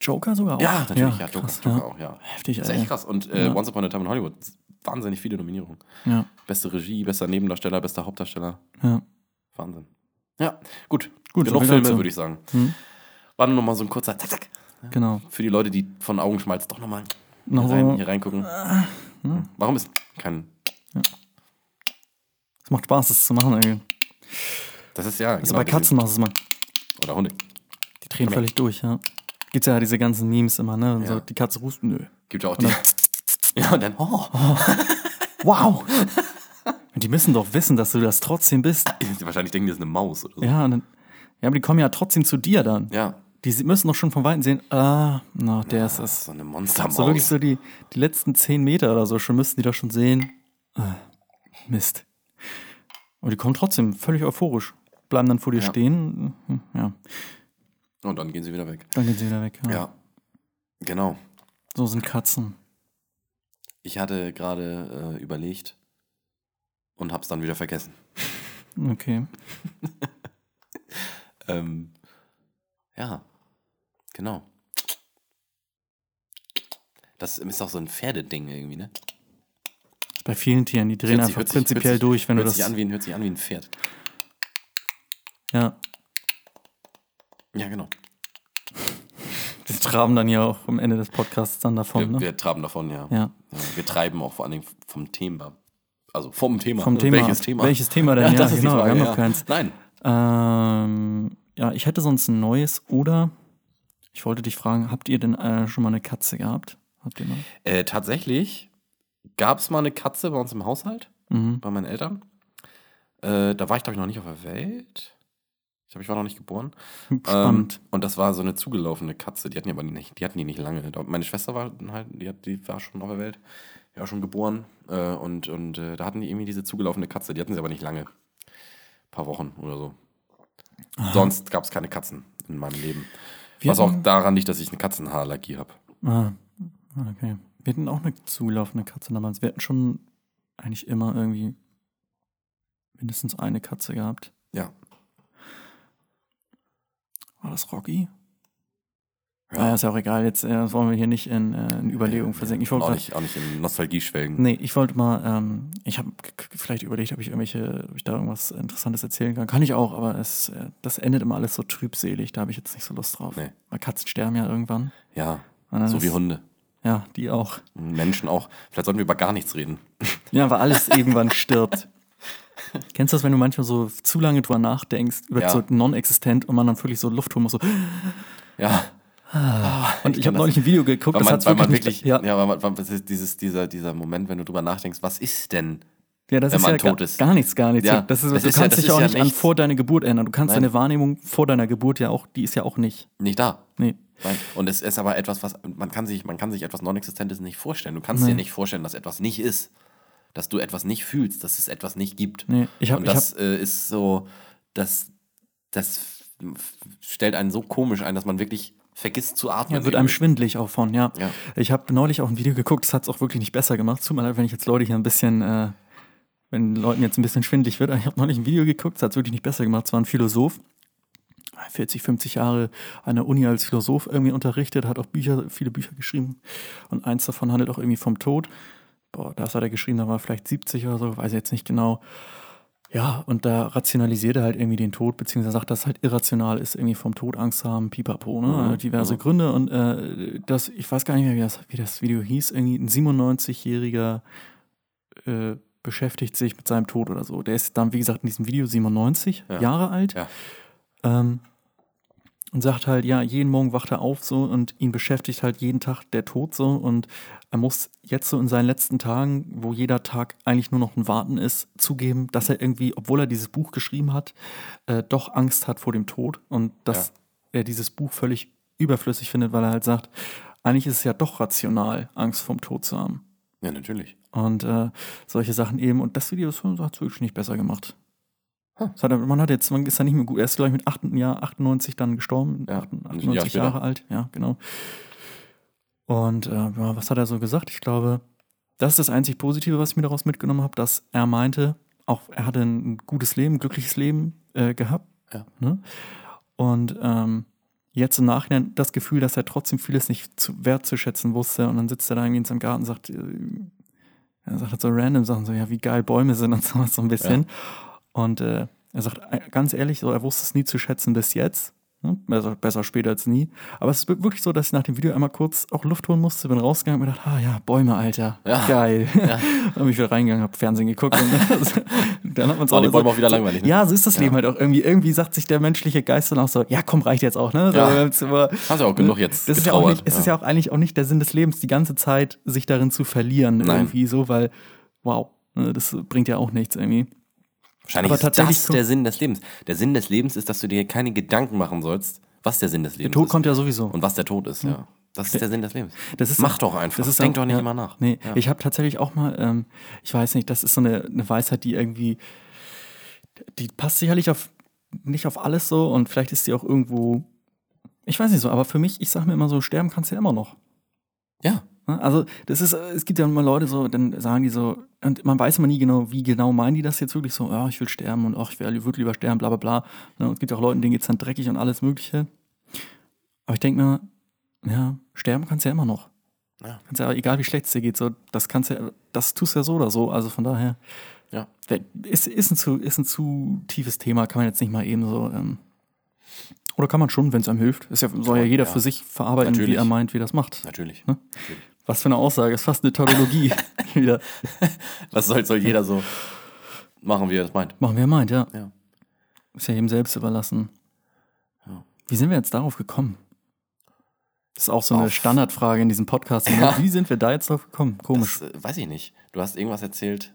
Joker sogar auch. ja, natürlich, ja, Joker, krass, Joker ja. auch, ja. Heftig, Das ist echt krass. Und äh. Once Upon a Time in Hollywood, wahnsinnig viele Nominierungen. Ja, Beste Regie, bester Nebendarsteller, bester Hauptdarsteller. ja. Wahnsinn. Ja, gut. Gut, Genug so Filme, würde ich sagen. Hm. War nur noch mal so ein kurzer Zack, zack. Genau. Für die Leute, die von Augenschmalz doch noch mal Noch hier, rein, hier reingucken. Warum ist kein. es macht Spaß, das zu machen. Ey. Das ist ja. Also genau bei Katzen machst du es mal. Oder Hunde. Die drehen völlig durch, ja. Gibt's ja diese ganzen Memes immer, ne? Und So, Ja. die Katze ruft, nö. Gibt ja auch die. Ja, und dann. Oh, Wow! Und die müssen doch wissen, dass du das trotzdem bist. wahrscheinlich denken die, das ist eine Maus oder so. Ja, und dann, ja, aber die kommen ja trotzdem zu dir dann. Ja. Die müssen doch schon von Weitem sehen, ah, na, der ist es. So eine Monstermaus. So wirklich so die, die letzten zehn Meter oder so schon müssten die doch schon sehen. Ah, Mist. Aber die kommen trotzdem völlig euphorisch. Bleiben dann vor dir Ja. stehen. Hm, Ja, Und dann gehen sie wieder weg. dann gehen sie wieder weg. Ja. Ja. Genau. So sind Katzen. Ich hatte gerade äh, überlegt und hab's dann wieder vergessen. Okay. Ähm, ja, genau. Das ist auch so ein Pferdeding irgendwie, ne? Bei vielen Tieren, die drehen Hört sich- einfach sich- prinzipiell sich- durch, wenn du das. Sich an wie, ein- hört sich an wie ein Pferd. Ja. Ja, genau. Wir traben dann ja auch am Ende des Podcasts dann davon, Wir, ne? wir traben davon, ja. Ja. Ja, Wir treiben auch vor allen Dingen vom Thema. Also vom Thema. Vom Thema. Welches Thema? Welches Thema denn? Ja, Ja, das ist die genau, wir Frage, haben noch ja. keins. Nein. Ähm, ja, ich hätte sonst ein neues oder ich wollte dich fragen, habt ihr denn äh, schon mal eine Katze gehabt? Habt ihr mal? Äh, tatsächlich gab es mal eine Katze bei uns im Haushalt, Mhm. bei meinen Eltern. Äh, da war ich, glaube ich, noch nicht auf der Welt. Ich glaube, ich war noch nicht geboren. Spannend. Ähm, und das war so eine zugelaufene Katze. Die hatten die aber nicht, die hatten die nicht lange. Meine Schwester war halt, die, hat, die war schon auf der Welt. Die war schon geboren. Äh, und und äh, da hatten die irgendwie diese zugelaufene Katze. Die hatten sie aber nicht lange. Ein paar Wochen oder so. Sonst gab es keine Katzen in meinem Leben. Wir Was auch daran liegt, dass ich eine Katzenhaarallergie habe. Ah, okay. Wir hatten auch eine zulaufende Katze damals. Wir hatten schon eigentlich immer irgendwie mindestens eine Katze gehabt. Ja. War das Rocky? Ja, ist ja auch egal. Jetzt äh, wollen wir hier nicht in, äh, in Überlegungen versenken. Ich wollte auch, nicht, auch nicht in Nostalgie schwelgen. Nee, ich wollte mal, ähm, ich habe vielleicht überlegt, ob ich irgendwelche, ob ich da irgendwas Interessantes erzählen kann. Kann ich auch, aber es, äh, das endet immer alles so trübselig, da habe ich jetzt nicht so Lust drauf. Nee. Weil Katzen sterben ja irgendwann. Ja, so ist- wie Hunde. Ja, die auch. Menschen auch. Vielleicht sollten wir über gar nichts reden. Ja, weil alles irgendwann stirbt. Kennst du das, wenn du manchmal so zu lange drüber nachdenkst, über Ja. so non-existent und man dann wirklich so Luft holen muss, so. Ja. Und ich, kann habe das neulich ein Video geguckt, Weil das man, hat's weil man nicht- wirklich, ja, ja, weil man, weil das ist dieses, dieser, dieser Moment, wenn du drüber nachdenkst, was ist denn? Ja, das wenn ist man ja tot gar, ist. gar nichts, gar nichts. Ja, das ist, das du ist ja- kannst das dich auch ja nicht an nichts. vor deiner Geburt ändern. Du kannst Nein. deine Wahrnehmung vor deiner Geburt ja auch, die ist ja auch nicht. Nicht da. Nee. Nein. Und es ist aber etwas, was man kann sich, man kann sich etwas Non-Existentes nicht vorstellen. Du kannst Nee. dir nicht vorstellen, dass etwas nicht ist. Dass du etwas nicht fühlst, dass es etwas nicht gibt. Nee, ich hab- Und das äh, ist so, das, das stellt einen so komisch ein, dass man wirklich vergisst zu atmen. Ja, wird einem irgendwie. schwindelig auch von, ja. Ja. Ich habe neulich auch ein Video geguckt, das hat es auch wirklich nicht besser gemacht. Tut mir leid, wenn ich jetzt Leute hier ein bisschen, äh, wenn Leuten jetzt ein bisschen schwindelig wird. Ich habe neulich ein Video geguckt, das hat es wirklich nicht besser gemacht. Es war ein Philosoph, 40, 50 Jahre an der Uni als Philosoph irgendwie unterrichtet, hat auch Bücher, viele Bücher geschrieben. Und eins davon handelt auch irgendwie vom Tod. Boah, das hat er geschrieben, da war vielleicht 70 oder so, weiß ich jetzt nicht genau. Ja, und da rationalisiert er halt irgendwie den Tod, beziehungsweise sagt, dass es halt irrational ist, irgendwie vom Tod Angst haben, pipapo, ne? Mhm, Diverse mhm. Gründe. Und äh, das, ich weiß gar nicht mehr, wie das, wie das Video hieß, irgendwie ein 97-jähriger äh, beschäftigt sich mit seinem Tod oder so. Der ist dann, wie gesagt, in diesem Video 97 Ja. Jahre alt. Ja. Ähm, und sagt halt, ja, jeden Morgen wacht er auf so und ihn beschäftigt halt jeden Tag der Tod so und er muss jetzt so in seinen letzten Tagen, wo jeder Tag eigentlich nur noch ein Warten ist, zugeben, dass er irgendwie, obwohl er dieses Buch geschrieben hat, äh, doch Angst hat vor dem Tod und dass er dieses Buch völlig überflüssig findet, weil er halt sagt, eigentlich ist es ja doch rational, Angst vom Tod zu haben. Ja, natürlich. Und äh, solche Sachen eben. Und das Video hat es wirklich nicht besser gemacht. Hat er, man hat jetzt, man ist ja nicht mehr gut. Er ist, glaube ich, mit 8, Jahr 98 dann gestorben. Ja, 98 ein Jahr. Jahre alt, ja, genau. Und äh, ja, was hat er so gesagt? Ich glaube, das ist das einzig Positive, was ich mir daraus mitgenommen habe, dass er meinte, auch er hatte ein gutes Leben, ein glückliches Leben äh, gehabt. Ja. Ne? Und ähm, jetzt im Nachhinein das Gefühl, dass er trotzdem vieles nicht zu, wertzuschätzen wusste. Und dann sitzt er da irgendwie in seinem Garten und sagt, äh, er sagt halt so random Sachen, so ja, wie geil Bäume sind und sowas so ein bisschen. Und äh, er sagt äh, ganz ehrlich, so, er wusste es nie zu schätzen bis jetzt. Ne? Besser, besser später als nie. Aber es ist wir- wirklich so, dass ich nach dem Video einmal kurz auch Luft holen musste, bin rausgegangen und mir gedacht, ah ja, Bäume, Alter. Ja. Geil. dann bin ich wieder reingegangen, hab Fernsehen geguckt. Und dann hat man Waren die Bäume auch wieder langweilig, ne? Ja, so ist das Leben halt auch irgendwie. Irgendwie sagt sich der menschliche Geist dann auch so, ja komm, reicht jetzt auch, ne? So, Ja. aber- Hast ja auch genug jetzt das ist ja auch nicht, Es ja. ist ja auch eigentlich auch nicht der Sinn des Lebens, die ganze Zeit sich darin zu verlieren Nein. irgendwie so, weil, wow, ne, das bringt ja auch nichts irgendwie. Wahrscheinlich Aber ist das der Sinn des Lebens. Der Sinn des Lebens ist, dass du dir keine Gedanken machen sollst, was der Sinn des Lebens Der Tod ist. kommt ja sowieso. Und was der Tod ist, ja. Das ist der Sinn des Lebens. Das ist Mach doch einfach. Das ist Denk auch- doch nicht ja, immer nach. Nee, Ja. ich habe tatsächlich auch mal, ähm, ich weiß nicht, das ist so eine, eine Weisheit, die irgendwie, die passt sicherlich auf nicht auf alles so und vielleicht ist die auch irgendwo, ich weiß nicht so, aber für mich, ich sage mir immer so, sterben kannst du ja immer noch. Ja. Ne? Also, das ist, es gibt ja immer Leute so, dann sagen die so, und man weiß immer nie genau, wie genau meinen die das jetzt wirklich so, ja, ich will sterben und ach, ich würde lieber sterben, bla bla bla. Ne? Und es gibt auch Leute, denen geht es dann dreckig und alles Mögliche. Aber ich denke mir, ja, sterben kannst du ja immer noch. Ja. Kannst ja, egal wie schlecht es dir geht, so, das kannst ja, das tust du ja so oder so. Also von daher, Ja. ist, ist, ein zu, ist ein zu tiefes Thema, kann man jetzt nicht mal eben so. Ähm, oder kann man schon, wenn es einem hilft. Ist ja, soll ja jeder ja. für sich verarbeiten, wie Natürlich. er meint, wie das macht. Natürlich. Ne? Natürlich. Was für eine Aussage, ist fast eine Tautologie. Wieder. Was soll, soll jeder so machen, wie er das meint? Machen wir meint, ja. Ja. Ist ja jedem selbst überlassen. Ja. Wie sind wir jetzt darauf gekommen? Das ist auch so eine Auf- Standardfrage in diesem Podcast. Ja. Wie sind wir da jetzt drauf gekommen? Komisch. Das, äh, weiß ich nicht. Du hast irgendwas erzählt.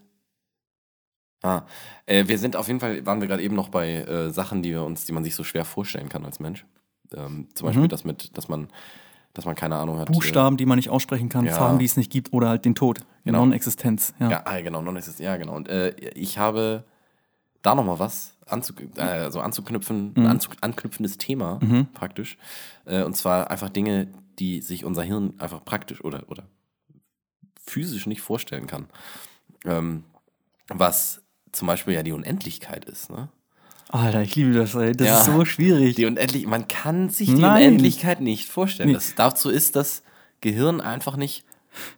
Ah, äh, wir sind auf jeden Fall, waren wir gerade eben noch bei äh, Sachen, die wir uns, die man sich so schwer vorstellen kann als Mensch. Ähm, zum Beispiel Mhm. das mit, dass man, dass man keine Ahnung hat. Buchstaben, die man nicht aussprechen kann, Ja. Farben, die es nicht gibt oder halt den Tod. Genau. Non-Existenz. Ja. Äh, ja, ah, genau, non ist ja genau. Und äh, ich habe da noch mal was anzu, äh, also anzuknüpfen, ein anzu, anknüpfendes Thema Mhm. praktisch. Äh, und zwar einfach Dinge, die sich unser Hirn einfach praktisch oder oder physisch nicht vorstellen kann. Ähm, was zum Beispiel ja die Unendlichkeit ist. Ne? Alter, ich liebe das, ey. Das Ja. ist so schwierig. Die Unendlich man kann sich die Nein. Unendlichkeit nicht vorstellen. Nee. Das, dazu ist das Gehirn einfach nicht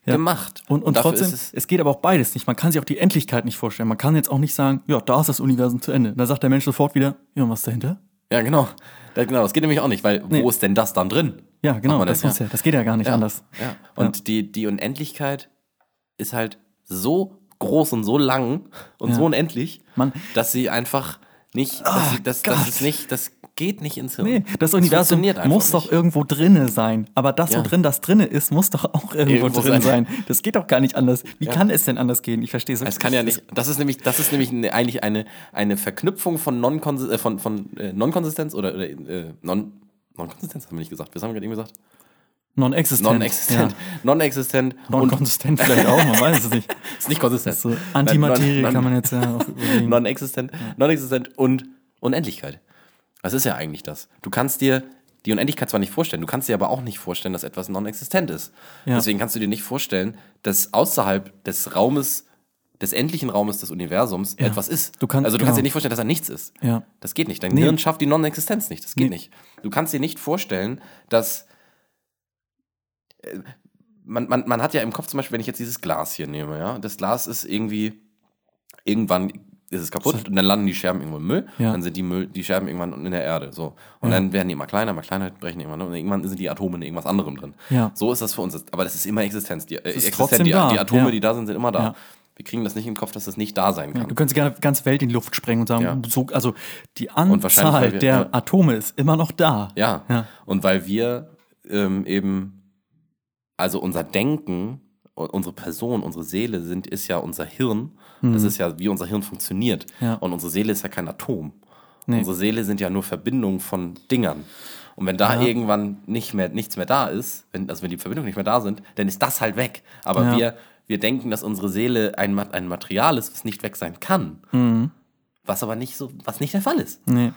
Ja. gemacht. Und, und dafür trotzdem, es, es, geht aber auch beides nicht. Man kann sich auch die Endlichkeit nicht vorstellen. Man kann jetzt auch nicht sagen, ja, da ist das Universum zu Ende. Da sagt der Mensch sofort wieder, ja, und was ist dahinter? ja, genau. Da, genau. Das geht nämlich auch nicht, weil Nee. wo ist denn das dann drin? Ja, genau, man das, das, ja. das geht ja gar nicht anders. Ja. Und Die, die Unendlichkeit ist halt so groß und so lang und Ja. so unendlich, Mann. dass sie einfach nicht, Ah, dass sie, das, das Gott. ist nicht, das geht nicht ins Hirn. Nee, das Universum einfach muss nicht. doch irgendwo drinne sein. Aber das, Ja. wo drin das drinne ist, muss doch auch irgendwo, Irgendwo drin sein. sein. Das geht doch gar nicht anders. Wie kann es denn anders gehen? Ich verstehe es Es kann ja nicht, das ist nämlich, das ist nämlich eigentlich eine, eine Verknüpfung von Non-Konsistenz, äh, von, von äh, Non-Konsistenz oder, oder äh, Non, Non-Konsistenz haben wir nicht gesagt. Was haben wir gerade eben gesagt? Non-existent. Non-existent. Non-existent Ja. und Non-konsistent vielleicht auch, man weiß es nicht. ist nicht konsistent. So, Antimaterie Nein, non- kann man jetzt ja auch überlegen. Non-existent, non-existent und Unendlichkeit. Das ist ja eigentlich das. Du kannst dir die Unendlichkeit zwar nicht vorstellen, du kannst dir aber auch nicht vorstellen, dass etwas non-existent ist. Ja. Deswegen kannst du dir nicht vorstellen, dass außerhalb des Raumes, des endlichen Raumes des Universums Ja. etwas ist. Du kannst- also du kannst genau. dir nicht vorstellen, dass da nichts ist. Ja. Das geht nicht. Dein Nee. Hirn schafft die Non-Existenz nicht. Das geht Nee. nicht. Du kannst dir nicht vorstellen, dass man, man, man hat ja im Kopf zum Beispiel, wenn ich jetzt dieses Glas hier nehme, ja, das Glas ist irgendwie, irgendwann ist es kaputt und dann landen die Scherben irgendwo im Müll, Ja. dann sind die, Müll, die Scherben irgendwann in der Erde, so. Und dann werden die immer kleiner, immer kleiner, brechen irgendwann und irgendwann sind die Atome in irgendwas anderem drin. Ja. So ist das für uns, aber das ist immer Existenz. Die, äh, trotzdem die, da, die Atome, ja. die da sind, sind immer da. Ja. Wir kriegen das nicht im Kopf, dass das nicht da sein kann. Du könntest gerne die ganze Welt in die Luft sprengen und sagen, Ja. so, also die Anzahl wir- der ja. Atome ist immer noch da. Ja. Ja. Und weil wir ähm, eben, also unser Denken, unsere Person, unsere Seele sind, ist ja unser Hirn. Das ist ja, wie unser Hirn funktioniert. Mhm. Ja. Und unsere Seele ist ja kein Atom. Nee. Unsere Seele sind ja nur Verbindungen von Dingern. Und wenn da Ja. irgendwann nicht mehr, nichts mehr da ist, wenn, also wenn die Verbindungen nicht mehr da sind, dann ist das halt weg. Aber Ja. wir, wir denken, dass unsere Seele ein, ein Material ist, was nicht weg sein kann. Mhm. Was aber nicht so, was nicht der Fall ist. Nee.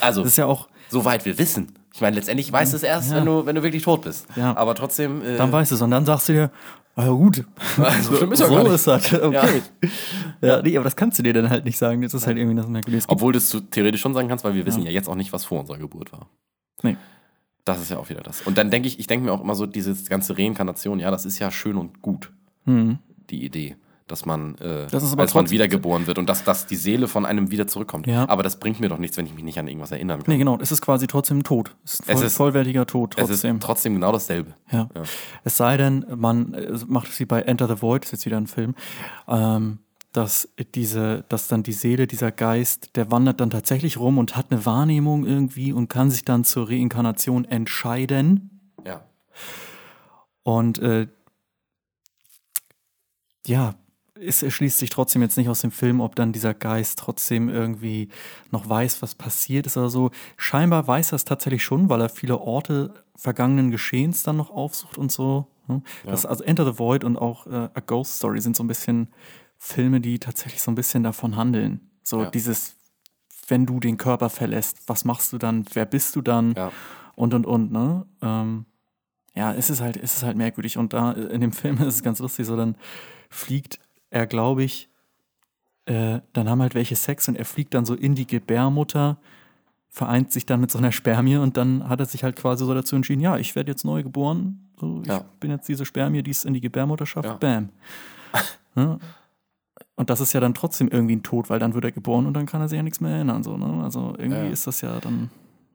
Also, Das ist ja auch, Soweit wir wissen. Ich meine, letztendlich weißt du es erst, Ja. wenn, du, wenn du wirklich tot bist. Ja. Aber trotzdem. Äh, dann weißt du es und dann sagst du dir, ah ja gut, so schlimm ist ja so ist das, okay. Ja. nee, aber das kannst du dir dann halt nicht sagen. Das ist halt irgendwie das Merkwürdige. Obwohl du es theoretisch schon sagen kannst, weil wir wissen ja jetzt auch nicht, was vor unserer Geburt war. Nee. Das ist ja auch wieder das. Und dann denke ich, ich denke mir auch immer so, diese ganze Reinkarnation, ja, das ist ja schön und gut, Mhm. die Idee. Dass man, äh, Das als man wiedergeboren wird und dass, dass die Seele von einem wieder zurückkommt. Ja. Aber das bringt mir doch nichts, wenn ich mich nicht an irgendwas erinnern kann. Nee, genau, es ist quasi trotzdem tot. Es ist, voll, Es ist- vollwertiger Tod es trotzdem. ist trotzdem genau dasselbe. Ja. Ja. Es sei denn, man äh, macht es wie bei Enter the Void, ist jetzt wieder ein Film, ähm, dass diese, dass dann die Seele, dieser Geist, der wandert dann tatsächlich rum und hat eine Wahrnehmung irgendwie und kann sich dann zur Reinkarnation entscheiden. Ja. Und äh, ja, es erschließt sich trotzdem jetzt nicht aus dem Film, ob dann dieser Geist trotzdem irgendwie noch weiß, was passiert ist oder so. Scheinbar weiß er es tatsächlich schon, weil er viele Orte vergangenen Geschehens dann noch aufsucht und so. ne? Das, also Enter the Void und auch äh, A Ghost Story sind so ein bisschen Filme, die tatsächlich so ein bisschen davon handeln. So Ja. dieses, wenn du den Körper verlässt, was machst du dann, wer bist du dann? Ja. und und und, ne? Ähm, ja, es ist halt, es ist halt merkwürdig. Und da äh, in dem Film ist es ganz lustig, so dann fliegt er, glaube ich, äh, dann haben halt welche Sex und er fliegt dann so in die Gebärmutter, vereint sich dann mit so einer Spermie und dann hat er sich halt quasi so dazu entschieden, ja, ich werde jetzt neu geboren, so, ich Ja. bin jetzt diese Spermie, die es in die Gebärmutter schafft, Ja. bam. ne? Und das ist ja dann trotzdem irgendwie ein Tod, weil dann wird er geboren und dann kann er sich ja nichts mehr erinnern. So, ne? Also irgendwie Ja. ist das ja dann,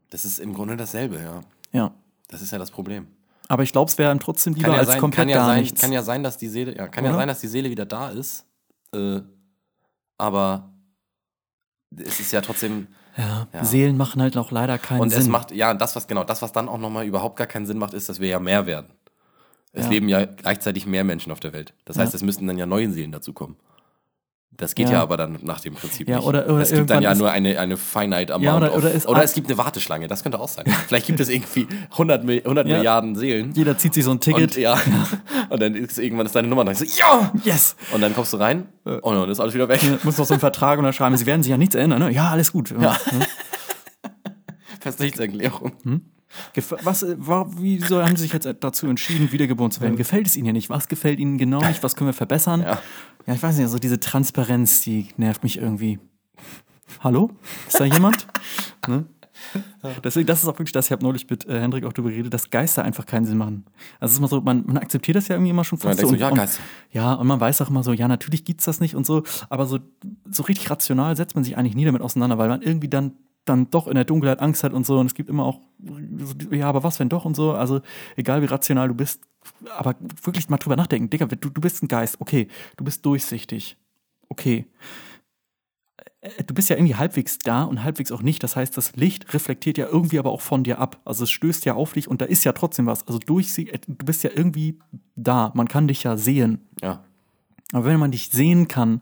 Das ist im Grunde dasselbe, ja. ja. Das ist ja das Problem. Aber ich glaube, es wäre ihm trotzdem lieber ja als sein, komplett kann ja gar sein, nichts. Kann ja sein, dass die Seele, ja, kann ja Oder? sein, dass die Seele wieder da ist. Äh, aber es ist ja trotzdem. ja. Ja. Seelen machen halt auch leider keinen Und Sinn. es macht, ja, das, was genau, das, was dann auch nochmal überhaupt gar keinen Sinn macht, ist, dass wir ja mehr werden. Es Ja. leben ja gleichzeitig mehr Menschen auf der Welt. Das heißt, Ja. es müssten dann ja neue Seelen dazukommen. Das geht Ja. ja, aber dann nach dem Prinzip Ja, nicht. oder- oder es gibt dann ja nur eine, eine finite amount Ja, oder- of, oder ist oder es gibt eine Warteschlange, das könnte auch sein. Vielleicht gibt es irgendwie 100, Mil- 100 Ja. Milliarden Seelen. Jeder zieht sich so ein Ticket. Und, ja, und dann ist irgendwann ist deine Nummer und dann sagst du, ja! yes! Und dann kommst du rein und dann ist alles wieder weg. Ja, muss noch so einen Vertrag unterschreiben. Sie werden sich ja nichts erinnern, ne? Ja, alles gut. Ja. Festnichtserklärung. Gef was, äh, war, wieso haben Sie sich jetzt dazu entschieden, wiedergeboren zu werden? Gefällt es Ihnen ja nicht? Was gefällt Ihnen genau nicht? Was können wir verbessern? Ja. Ja, ich weiß nicht, also diese Transparenz, die nervt mich irgendwie. Hallo? Ist da jemand? ne? Deswegen, das ist auch wirklich das, ich habe neulich mit äh, Hendrik auch darüber geredet, dass Geister einfach keinen Sinn machen. Also es ist immer so, man, man akzeptiert das ja irgendwie immer schon Man fast denkt so. so, ja, und, ja, und man weiß auch immer so, ja, natürlich gibt's das nicht und so, aber so, so richtig rational setzt man sich eigentlich nie damit auseinander, weil man irgendwie dann, dann doch in der Dunkelheit Angst hat und so und es gibt immer auch, so, ja, aber was, wenn doch und so, also egal wie rational du bist, aber wirklich mal drüber nachdenken, Digga, du, du bist ein Geist, okay, du bist durchsichtig, okay, äh, du bist ja irgendwie halbwegs da und halbwegs auch nicht. Das heißt, das Licht reflektiert ja irgendwie aber auch von dir ab. Also es stößt ja auf dich und da ist ja trotzdem was. Also durch äh, du bist ja irgendwie da. Man kann dich ja sehen. Ja. Aber wenn man dich sehen kann,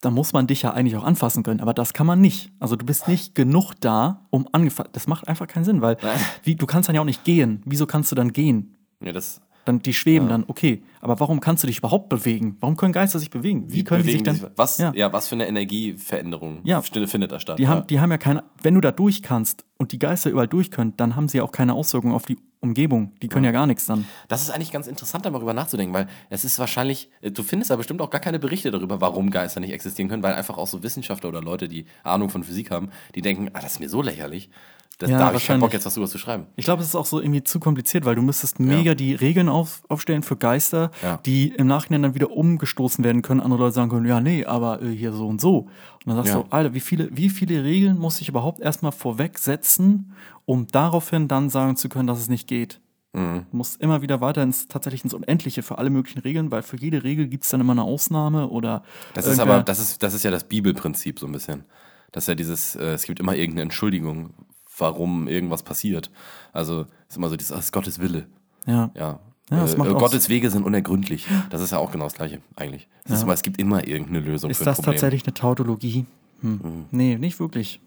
dann muss man dich ja eigentlich auch anfassen können. Aber das kann man nicht. Also du bist nicht genug da, um angefasst. Das macht einfach keinen Sinn, weil wie, du kannst dann ja auch nicht gehen. Wieso kannst du dann gehen? ja das, Dann, die schweben dann, okay. Aber warum kannst du dich überhaupt bewegen? Warum können Geister sich bewegen? Wie, können die sich bewegen dann. was, Ja. ja. was für eine Energieveränderung Ja. findet findet da statt? Die ja. haben, die haben ja keine, wenn du da durch kannst und die Geister überall durch können, dann haben sie ja auch keine Auswirkungen auf die Umgebung. Die können ja, gar nichts dann. Das ist eigentlich ganz interessant, darüber nachzudenken, weil es ist wahrscheinlich, äh, du findest da bestimmt auch gar keine Berichte darüber, warum Geister nicht existieren können, weil einfach auch so Wissenschaftler oder Leute, die Ahnung von Physik haben, die denken, ah, das ist mir so lächerlich, das, Ja, da habe ich keinen. Bock, jetzt was drüber zu schreiben. Ich glaube, es ist auch so irgendwie zu kompliziert, weil du müsstest mega die Regeln auf, aufstellen für Geister, Ja. die im Nachhinein dann wieder umgestoßen werden können. Andere Leute sagen können, ja, nee, aber äh, hier so und so. Und dann sagst Ja. du, Alter, wie viele, wie viele Regeln muss ich überhaupt erstmal vorweg setzen, um daraufhin dann sagen zu können, dass es nicht geht? Mhm. Du musst immer wieder weiter ins tatsächlich ins Unendliche für alle möglichen Regeln, weil für jede Regel gibt es dann immer eine Ausnahme oder Das ist aber, das ist, das ist ja das Bibelprinzip so ein bisschen. Das ist ja dieses, äh, es gibt immer irgendeine Entschuldigung, warum irgendwas passiert. Also es ist immer so, dieses, das ist Gottes Wille. ja. Ja. Ja, das äh, äh, Gottes Wege sind unergründlich. Das ist ja auch genau das Gleiche, eigentlich. Es, ist immer, es gibt immer irgendeine Lösung Ist für ein das Problem. tatsächlich eine Tautologie? Hm. Nee, nicht wirklich.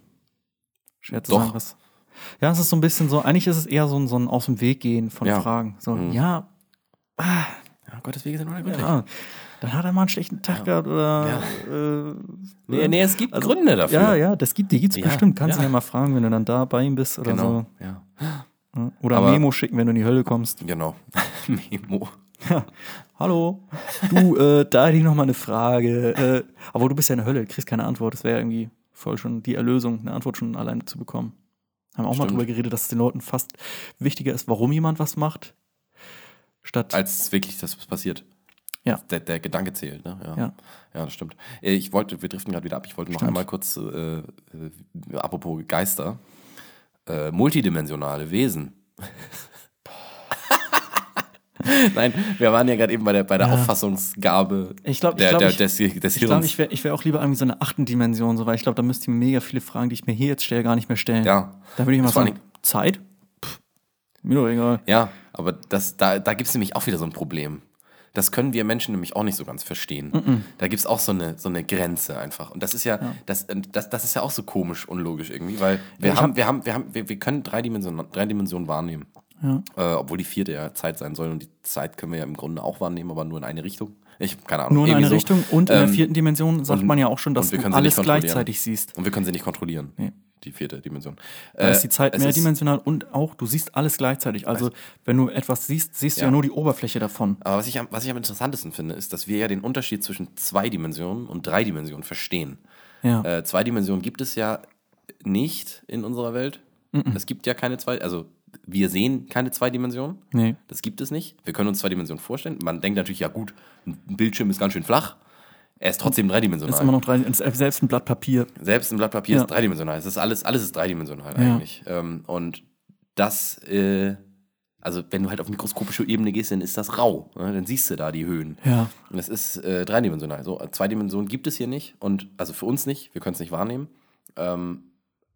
Schwer zu Doch. sagen, was. Ja, es ist so ein bisschen so, eigentlich ist es eher so ein, so ein Aus dem Weg gehen von Ja. Fragen. So, ja, Ja, Gottes Wege sind unergründlich. ja, dann hat er mal einen schlechten Tag gehabt oder. Äh, Nee, nee, es gibt Gründe dafür. Ja, ja, das gibt, die gibt es Ja, bestimmt. Kannst du ja. ihn ja mal fragen, wenn du dann da bei ihm bist oder Genau. Ja. so. Oder Aber- ein Memo schicken, wenn du in die Hölle kommst. Genau. Memo. Hallo, du, äh, da hätte ich noch mal eine Frage. Äh, aber du bist ja in der Hölle, du kriegst keine Antwort. Das wäre irgendwie voll schon die Erlösung, eine Antwort schon alleine zu bekommen. Haben auch mal Stimmt. drüber geredet, dass es den Leuten fast wichtiger ist, warum jemand was macht, statt. Als wirklich das passiert. Ja. Der, der Gedanke zählt, ne? Ja. Ja. ja. das stimmt. Äh, Ich wollte, wir driften gerade wieder ab. Ich wollte noch Stimmt. einmal kurz, äh, äh, apropos Geister, äh, multidimensionale Wesen. Nein, wir waren ja gerade eben bei der, bei der Ja. Auffassungsgabe Ich glaub- ich der, glaub, der, ich- des, des ich glaube, ich wäre ich wär auch lieber irgendwie so eine achten Dimension, so, weil ich glaube, da müsste ich mir mega viele Fragen, die ich mir hier jetzt stelle, gar nicht mehr stellen. ja. Da würde ich mal Das sagen, Zeit? Pff, mir doch egal. Ja, aber das, da, da gibt es nämlich auch wieder so ein Problem. Das können wir Menschen nämlich auch nicht so ganz verstehen. Da gibt es auch so eine, so eine Grenze einfach. Und das ist ja, Das, äh, das, das ist ja auch so komisch, unlogisch irgendwie, weil wir, Ich haben, hab- wir, haben, wir, haben, wir, wir können drei Dimensionen, drei Dimensionen wahrnehmen. Äh, obwohl die vierte ja Zeit sein soll. Und die Zeit können wir ja im Grunde auch wahrnehmen, aber nur in eine Richtung. Ich habe keine Ahnung. Nur in eine so. Richtung und in der Ähm, vierten Dimension sagt und- man ja auch schon, dass du alles gleichzeitig siehst. Und wir können sie nicht kontrollieren. Nee. Die vierte Dimension. Da ist die Äh, Zeit mehrdimensional und auch, du siehst alles gleichzeitig. Also, wenn du etwas siehst, siehst du Ja. ja nur die Oberfläche davon. Aber was ich, am- was ich am interessantesten finde, ist, dass wir ja den Unterschied zwischen zwei Dimensionen und drei Dimensionen verstehen. Ja. Äh, zwei Dimensionen gibt es ja nicht in unserer Welt. Es gibt ja keine zwei, also wir sehen keine zwei Dimensionen. Nee. Das gibt es nicht. Wir können uns zwei Dimensionen vorstellen. Man denkt natürlich, ja gut, ein Bildschirm ist ganz schön flach. Er ist trotzdem dreidimensional. Ist immer noch drei, ist selbst ein Blatt Papier. Selbst ein Blatt Papier Ja. ist dreidimensional. Es ist alles, alles ist dreidimensional Ja. eigentlich. Ähm, und das, äh, also wenn du halt auf mikroskopische Ebene gehst, dann ist das rau. Ne? Dann siehst du da die Höhen. Ja. Und es ist äh, dreidimensional. So, zwei Dimensionen gibt es hier nicht. Und also für uns nicht. Wir können es nicht wahrnehmen. Ähm,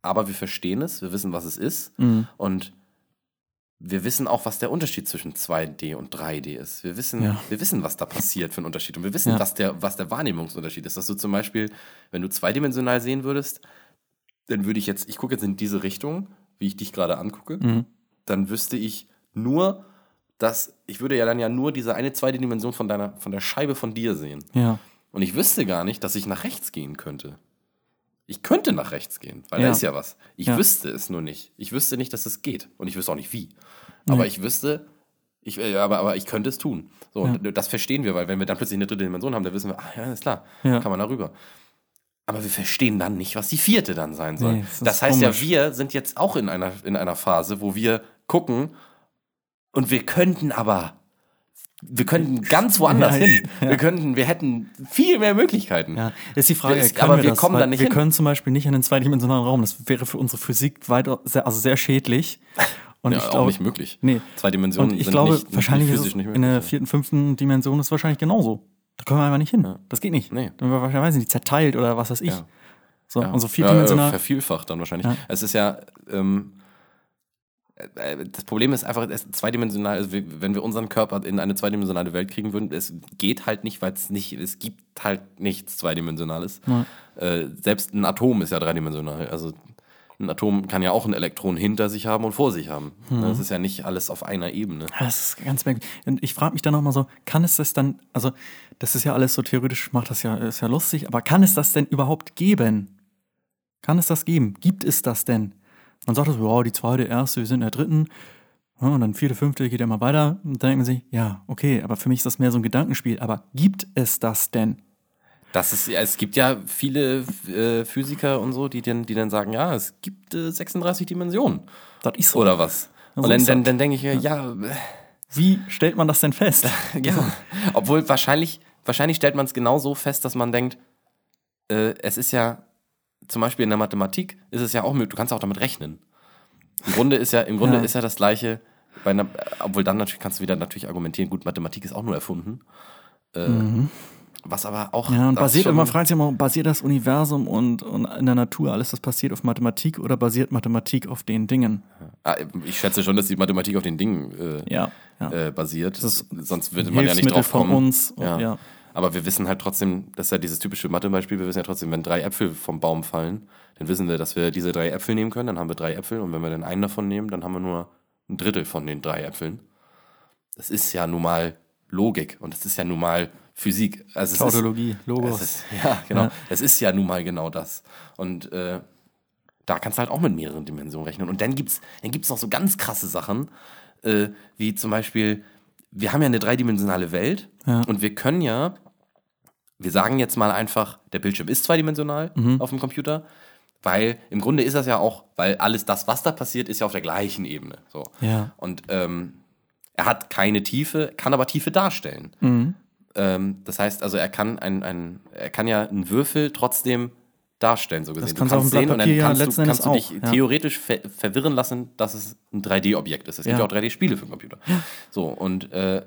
aber wir verstehen es. Wir wissen, was es ist. Mhm. Und wir wissen auch, was der Unterschied zwischen 2D und 3D ist. Wir wissen, Ja. wir wissen, was da passiert für einen Unterschied. Und wir wissen, Ja. was, der, was der Wahrnehmungsunterschied ist. Dass du zum Beispiel, wenn du zweidimensional sehen würdest, dann würde ich jetzt, ich gucke jetzt in diese Richtung, wie ich dich gerade angucke, Mhm. dann wüsste ich nur, dass, ich würde ja dann ja nur diese eine zweite Dimension von deiner, von der Scheibe von dir sehen. Ja. Und ich wüsste gar nicht, dass ich nach rechts gehen könnte. Ich könnte nach rechts gehen, weil da Ja. ist ja was. Ich Ja. wüsste es nur nicht. Ich wüsste nicht, dass es geht. Und ich wüsste auch nicht wie. Aber ich wüsste, ich, äh, aber, aber ich könnte es tun. So, und das verstehen wir, weil wenn wir dann plötzlich eine dritte Dimension haben, dann wissen wir, ach ja, ist klar, Ja. kann man darüber. Aber wir verstehen dann nicht, was die vierte dann sein soll. Nee, das das heißt komisch. ja, wir sind jetzt auch in einer, in einer Phase, wo wir gucken und wir könnten aber, wir könnten ganz woanders Ja, hin. ja. Wir könnten, wir hätten viel mehr Möglichkeiten. Ja, ist die Frage, können aber wir das? kommen da nicht Wir hin. können zum Beispiel nicht in den zweidimensionalen Raum. Das wäre für unsere Physik weiter, sehr, also sehr schädlich. Und Ja, ich auch glaube, nicht möglich. Nee. Zwei Dimensionen Und ich sind glaube, nicht, wahrscheinlich nicht ist physisch nicht in möglich. der vierten, fünften Dimension ist es wahrscheinlich genauso. Da können wir einfach nicht hin. Das geht nicht. Nee. Dann wird wahrscheinlich, weiß ich nicht, zerteilt oder was weiß ich. Ja. So, Ja. und so Ja, vierdimensional. äh, vervielfacht dann wahrscheinlich. Ja. Es ist ja, ähm, äh, das Problem ist einfach, es ist zweidimensional, also wenn wir unseren Körper in eine zweidimensionale Welt kriegen würden, es geht halt nicht, weil es nicht, es gibt halt nichts Zweidimensionales. Ja. Äh, selbst ein Atom ist ja dreidimensional. Also ein Atom kann ja auch ein Elektron hinter sich haben und vor sich haben. Mhm. Das ist ja nicht alles auf einer Ebene. Das ist ganz merkwürdig. Und ich frage mich dann nochmal so, kann es das dann, also das ist ja alles so theoretisch, macht das ja, ist ja lustig, aber kann es das denn überhaupt geben? Kann es das geben? Gibt es das denn? Man sagt so, wow, die zweite, erste, wir sind in der dritten, ja, und dann vierte, fünfte geht ja mal weiter. Und dann denkt man sich, ja, okay, aber für mich ist das mehr so ein Gedankenspiel. Aber gibt es das denn? Das ist, ja, es gibt ja viele äh, Physiker und so, die dann, die dann sagen, ja, es gibt äh, 36 Dimensionen. Das ist so. Oder was? Ja, Und so dann, ist dann, das. dann denke ich mir, ja, äh, Wie stellt man das denn fest? ja. Obwohl wahrscheinlich, wahrscheinlich stellt man es genau so fest, dass man denkt, äh, es ist ja, zum Beispiel in der Mathematik ist es ja auch möglich, du kannst auch damit rechnen. Im Grunde ist ja, im Grunde Ja. ist ja das Gleiche, einer, obwohl dann natürlich kannst du wieder natürlich argumentieren, gut, Mathematik ist auch nur erfunden. Äh, Was aber auch. Mhm. Ja, und basiert schon- immer, fragt sich immer, basiert das Universum und, und in der Natur alles, das passiert auf Mathematik oder basiert Mathematik auf den Dingen? Ah, Ich schätze schon, dass die Mathematik auf den Dingen äh, Ja, ja. äh, basiert. Sonst würde man ja nicht drauf von kommen. uns. und- Ja. Aber wir wissen halt trotzdem, das ist ja dieses typische Mathe-Beispiel, wir wissen ja trotzdem, wenn drei Äpfel vom Baum fallen, dann wissen wir, dass wir diese drei Äpfel nehmen können, dann haben wir drei Äpfel und wenn wir dann einen davon nehmen, dann haben wir nur ein Drittel von den drei Äpfeln. Das ist ja nun mal Logik und das ist ja nun mal Physik. Also Tautologie, ist, Logos. Ist, ja, genau. Ja. Es ist ja nun mal genau das. Und äh, da kannst du halt auch mit mehreren Dimensionen rechnen. Und dann gibt es dann gibt's noch so ganz krasse Sachen, äh, wie zum Beispiel, wir haben ja eine dreidimensionale Welt Ja. und wir können ja, wir sagen jetzt mal einfach, der Bildschirm ist zweidimensional Mhm. auf dem Computer, weil im Grunde ist das ja auch, weil alles das, was da passiert, ist ja auf der gleichen Ebene. So. Ja. Und ähm, er hat keine Tiefe, kann aber Tiefe darstellen. Mhm. Ähm, das heißt also, er kann, ein, ein, er kann ja einen Würfel trotzdem darstellen, so gesehen. kannst du Blatt sehen und dann ja kannst du, letzten kannst du dich auch, ja. theoretisch ver verwirren lassen, dass es ein 3D-Objekt ist. Es gibt Ja. ja auch 3D-Spiele für den Computer. So, und äh,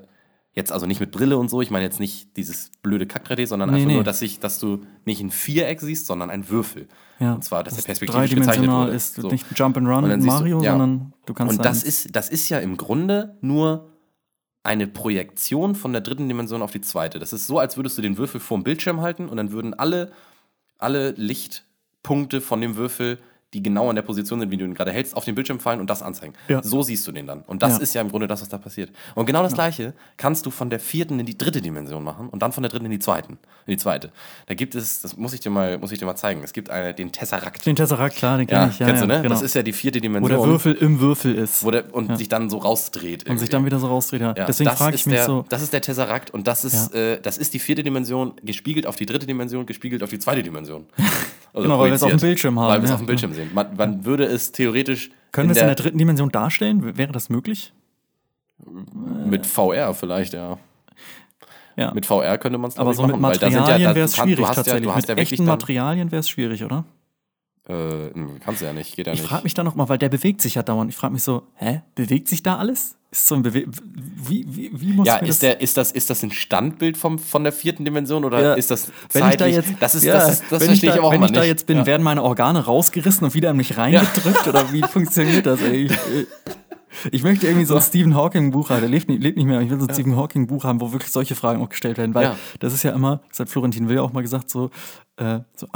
jetzt also nicht mit Brille und so, ich meine jetzt nicht dieses blöde Kack-3D, sondern Nee, einfach nee. nur, dass, ich, dass du nicht ein Viereck siehst, sondern ein Würfel. Ja. Und zwar, dass der perspektivisch gezeichnet wurde. ist So. nicht Jump and Run siehst du- Mario, ja. sondern du kannst Und das ist, das ist ja im Grunde nur eine Projektion von der dritten Dimension auf die zweite. Das ist so, als würdest du den Würfel vor dem Bildschirm halten und dann würden alle, alle Lichtpunkte von dem Würfel, die genau an der Position sind, wie du ihn gerade hältst, auf den Bildschirm fallen und das anzeigen. Ja. So siehst du den dann. Und das Ja. ist ja im Grunde das, was da passiert. Und genau das Gleiche kannst du von der vierten in die dritte Dimension machen und dann von der dritten in die zweiten, in die zweite. Da gibt es, das muss ich dir mal, muss ich dir mal zeigen. Es gibt eine, den Tesseract. Den Tesseract, klar, den ja, kenne ich. Ja, kennst ja, du, ne? Genau. Das ist ja die vierte Wo Dimension. der Würfel im Würfel ist. Wo der, und sich dann so rausdreht. und sich dann wieder so rausdreht. Ja. Ja, Deswegen frage ich mich der, so, Das ist der Tesseract und das ist, äh, das ist die vierte Dimension, gespiegelt auf die dritte Dimension, gespiegelt auf die zweite Dimension. Also Genau, weil wir es auf dem. Bildschirm haben, Weil wir es ja. auf dem Bildschirm sehen. Man, man würde es theoretisch können wir es in der dritten Dimension darstellen? Wäre das möglich? mit VR vielleicht, ja. Ja. Mit VR könnte man es Aber so mit machen, sind Materialien da- wäre es schwierig hast tatsächlich. Ja, mit ja echten Materialien wäre es schwierig, oder? äh, kannst du ja nicht, geht ja Ich nicht. frage mich da noch mal, weil der bewegt sich ja dauernd. Ich frage mich so, hä, bewegt sich da alles? Ist so ein Bewe wie, wie, wie muss Ja, ist, das der, ist, das, ist das ein Standbild vom, von der vierten Dimension oder Ja. ist das wenn ich da zeitlich? jetzt, das ist, ja, das, ist, das wenn ich verstehe da, ich aber auch wenn ich da nicht. jetzt bin, ja. werden meine Organe rausgerissen und wieder in mich reingedrückt oder wie funktioniert das? Ey? Ich, äh, ich möchte irgendwie so ein Stephen Hawking Buch haben, der lebt nicht, lebt nicht mehr, aber ich will so ein Stephen Hawking Buch haben, wo wirklich solche Fragen auch gestellt werden, weil Ja. das ist ja immer, das hat Florentin Will auch mal gesagt, so, äh, so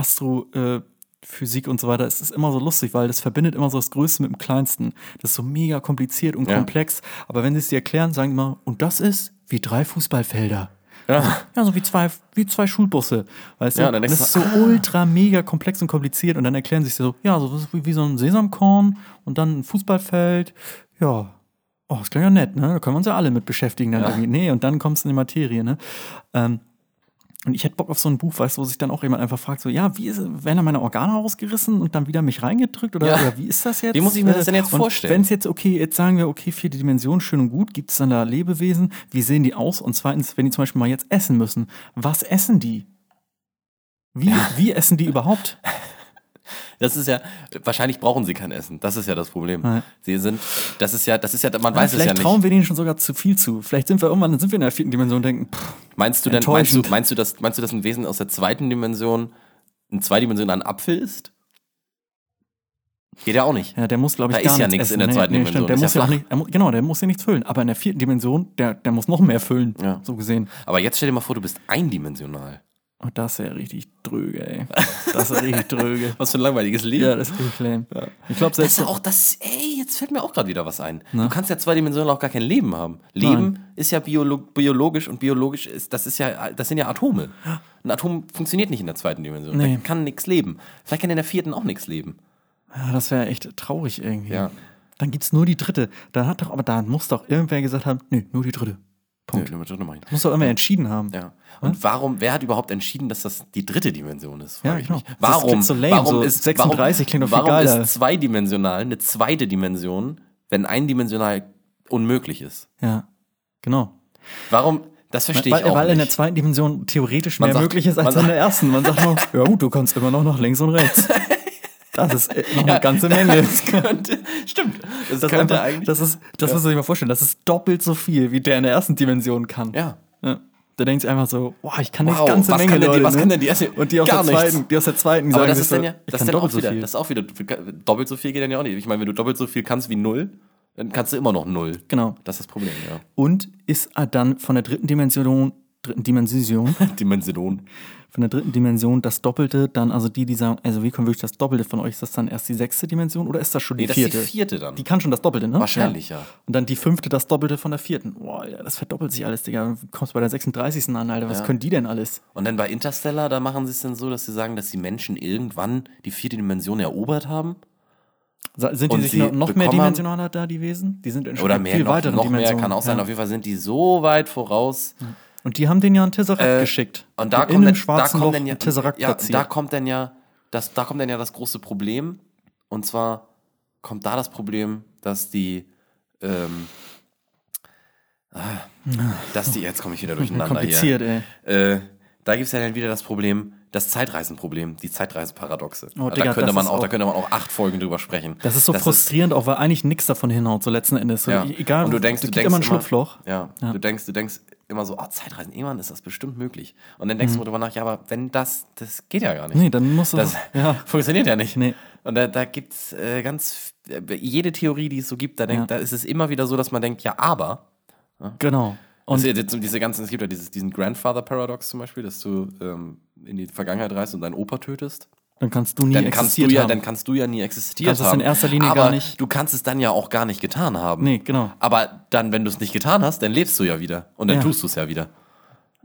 Astrophysik und so weiter, es ist immer so lustig, weil das verbindet immer so das Größte mit dem Kleinsten. Das ist so mega kompliziert und Ja. komplex, aber wenn sie es dir erklären, sagen immer, und das ist wie drei Fußballfelder. Ja. Ja, so wie zwei, wie zwei Schulbusse. Weißt Ja, du? dann das ist so ultra mega komplex und kompliziert und dann erklären sie sich so, ja, so wie, wie so ein Sesamkorn und dann ein Fußballfeld. Ja. Oh, das klingt ja nett, ne? Da können wir uns ja alle mit beschäftigen dann Ja. Nee, und dann kommst du in die Materie, ne? Ähm, und ich hätte Bock auf so ein Buch, weißt du, wo sich dann auch jemand einfach fragt, so, ja, wie ist, werden da meine Organe ausgerissen und dann wieder mich reingedrückt oder, Ja. oder wie ist das jetzt? Wie muss ich mir das denn jetzt und vorstellen? Wenn es jetzt, okay, jetzt sagen wir, okay, vierte Dimension, schön und gut, gibt es dann da Lebewesen, wie sehen die aus? Und zweitens, wenn die zum Beispiel mal jetzt essen müssen, was essen die? Wie, wie essen die überhaupt? Das ist ja, wahrscheinlich brauchen sie kein Essen. Das ist ja das Problem. Nein. Sie sind, das ist ja, das ist ja, man weiß es Vielleicht ja nicht. trauen wir denen schon sogar zu viel zu. Vielleicht sind wir irgendwann, dann sind wir in der vierten Dimension und denken, pff, Meinst du denn, meinst du, meinst du, dass, meinst du, dass ein Wesen aus der zweiten Dimension ein zweidimensionaler Apfel ist? Geht ja auch nicht. ja, der muss, glaube ich, Da gar ist ja nichts essen. in der zweiten Dimension. Stimmt, der Ist muss ja ja nicht, muss, genau, der muss ja nichts füllen. Aber in der vierten Dimension, der, der muss noch mehr füllen. Ja. So gesehen. Aber jetzt stell dir mal vor, du bist eindimensional. Und das ist ja richtig dröge, ey. Das ist richtig dröge. Was für ein langweiliges Leben. Ja, das ist richtig lame. Ich glaube, Das selbst ist auch das, ey, jetzt fällt mir auch gerade wieder was ein. Du kannst ja zweidimensional auch gar kein Leben haben. Leben ist ja biolo biologisch und biologisch ist, das ist ja, das sind ja Atome. Ein Atom funktioniert nicht in der zweiten Dimension. Nee. Da kann nichts leben. Vielleicht kann in der vierten auch nichts leben. Ja, das wäre echt traurig irgendwie. Ja. Dann gibt es nur die dritte. Da hat doch, aber da muss doch irgendwer gesagt haben, nö, nur die dritte. Punkt. Nö, nö, nö, mach ich. Muss doch irgendwer entschieden haben. Ja. Und warum, wer hat überhaupt entschieden, dass das die dritte Dimension ist? frage Ja, ich genau. Warum, so lame, warum so ist 36 warum, klingt doch warum geiler. ist zweidimensional eine zweite Dimension, wenn eindimensional unmöglich ist? Ja, genau. Warum? Das verstehe Weil, ich auch weil nicht. in der zweiten Dimension theoretisch Man mehr sagt- möglich ist als in der ersten. Man sagt nur, ja gut, du kannst immer noch nach links und rechts. Das ist äh, noch eine ganze Menge. Das könnte, stimmt. Das, Das, könnte einfach, eigentlich. das ist, das muss man sich mal vorstellen, das ist doppelt so viel, wie der in der ersten Dimension kann. ja. Ja. Da denkst du einfach so, boah, ich kann Wow, eine ganze was Menge kann denn die- Leute, was ne? kann denn die erste- Und die aus, Gar der nichts. zweiten, die aus der zweiten, die Aber sagen das sich ist dann so, ja, ich das kann ist dann auch doppelt so wieder, viel. das ist auch wieder, doppelt so viel geht dann ja auch nicht. Ich meine, wenn du doppelt so viel kannst wie null, dann kannst du immer noch null. Genau. Das ist das Problem, ja. Und ist äh, dann von der dritten Dimension, dritten Dimension, Dimension. von der dritten Dimension das Doppelte, dann also die, die sagen, also wie kommt wirklich das Doppelte von euch? Ist das dann erst die sechste Dimension oder ist das schon die Nee, das vierte? ist die vierte dann. Die kann schon das Doppelte, ne? Wahrscheinlich, ja. Und dann die fünfte das Doppelte von der vierten. Boah, ja, das verdoppelt sich alles, Digga. Du kommst bei der 36. an, Alter. Was Ja. können die denn alles? Und dann bei Interstellar, da machen sie es dann so, dass sie sagen, dass die Menschen irgendwann die vierte Dimension erobert haben. Sind die Und sich noch, noch mehr dimensionaler da, die Wesen? Die sind in Oder mehr, viel noch, weiteren noch mehr, Dimensionen. kann auch sein. Ja. Auf jeden Fall sind die so weit voraus. Und die haben den ja einen Tesseract Äh, geschickt. Und da kommt, dann, da kommt Loch dann ja, Tesseract ja, da kommt dann ja das, da kommt dann ja das große Problem. Und zwar kommt da das Problem, dass die, ähm, ah, dass die, jetzt komme ich wieder durcheinander Kompliziert, ey. hier. Äh, da gibt es ja dann wieder das Problem, das Zeitreisenproblem, die Zeitreisenparadoxe. Oh, da, Digga, könnte das man ist auch, da auch- könnte man auch acht Folgen drüber sprechen. Das ist so frustrierend, auch weil eigentlich nichts davon hinhaut, so letzten Endes. So, Ja. e- Egal, und du denkst, da du denkst immer ein Schlupfloch. Ja, Ja. du denkst, du denkst immer so, ah, Zeitreisen, irgendwann ist das bestimmt möglich. Und dann Mhm. denkst du darüber nach, ja, aber wenn das, das geht ja gar nicht. Nee, dann musst du. Das ja. funktioniert ja nicht. Nee. Und da, da gibt es äh, ganz, äh, jede Theorie, die es so gibt, da, denkt, Ja. da ist es immer wieder so, dass man denkt, ja, aber. Genau. Und diese, diese ganzen, es gibt ja dieses, diesen Grandfather-Paradox zum Beispiel, dass du ähm, in die Vergangenheit reist und deinen Opa tötest. Dann kannst du nie Dann kannst, du ja, haben. dann kannst du ja nie existiert Kannst es haben. in erster Linie aber gar nicht- Du kannst es dann ja auch gar nicht getan haben. nee, genau. Aber dann, wenn du es nicht getan hast, dann lebst du ja wieder. Und dann Ja. tust du es ja wieder.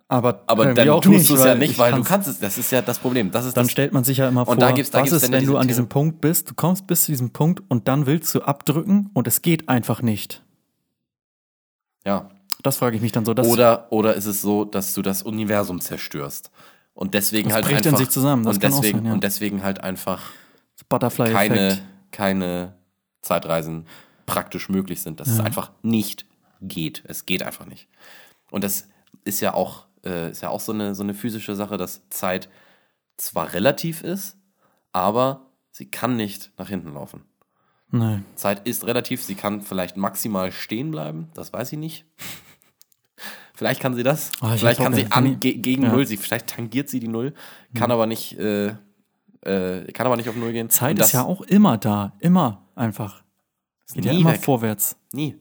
Aber, Aber dann tust du es ja nicht, weil du kannst- kannst es. Das ist ja das Problem. Das ist Dann das, stellt man sich ja immer vor, Und da gibt's- da was gibt's ist, wenn du an diesem Punkt bist, du kommst bis zu diesem Punkt und dann willst du abdrücken und es geht einfach nicht. ja. Das frage ich mich dann so. Oder, oder ist es so, dass du das Universum zerstörst? Und deswegen Das halt einfach. in sich zusammen, das und, deswegen, sein, ja. und deswegen halt einfach keine, keine Zeitreisen praktisch möglich sind. Dass es einfach nicht geht. Es geht einfach nicht. Und das ist ja auch, äh, ist ja auch so eine, so eine physische Sache, dass Zeit zwar relativ ist, aber sie kann nicht nach hinten laufen. Nein. Zeit ist relativ, sie kann vielleicht maximal stehen bleiben, das weiß ich nicht. Vielleicht kann sie das. Ich vielleicht kann sie an, ich- ge gegen ja. Mhm. Null, sie, vielleicht tangiert sie die Null, kann aber nicht, äh, äh, kann aber nicht auf Null gehen. Zeit Und ist das- ja auch immer da. Immer einfach. Es geht ja immer weg. vorwärts. Nie.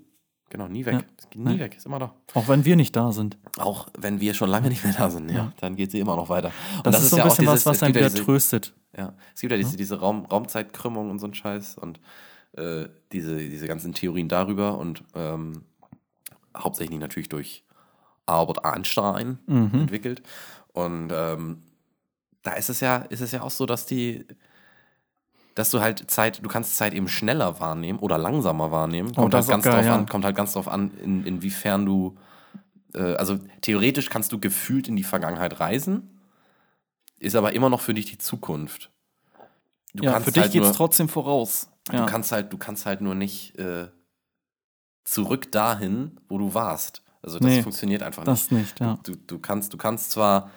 Genau, nie weg. Ja. Es geht nie Ja. weg, ist immer da. Auch wenn wir nicht da sind. Auch wenn wir schon lange nicht mehr da sind, ja, Ja. dann geht sie immer noch weiter. Und Das, ist so ein bisschen was, was es einen wieder diese- tröstet. Ja, es gibt ja diese, diese Raum, Raumzeitkrümmung und so ein Scheiß und äh, diese, diese ganzen Theorien darüber und ähm, hauptsächlich natürlich durch Albert Einstein Mhm. entwickelt. Und ähm, da ist es ja, ist es ja auch so, dass die, dass du halt Zeit, du kannst Zeit eben schneller wahrnehmen oder langsamer wahrnehmen. Kommt, Oh, halt, ganz geil, drauf ja. an, kommt halt ganz drauf an, in, inwiefern du, äh, also theoretisch kannst du gefühlt in die Vergangenheit reisen, ist aber immer noch für dich die Zukunft. Du ja, für dich halt geht es trotzdem voraus. Ja. Du kannst halt, du kannst halt nur nicht äh, zurück dahin, wo du warst. Also das Nee, funktioniert einfach das nicht, ja. Du, du, kannst, du kannst zwar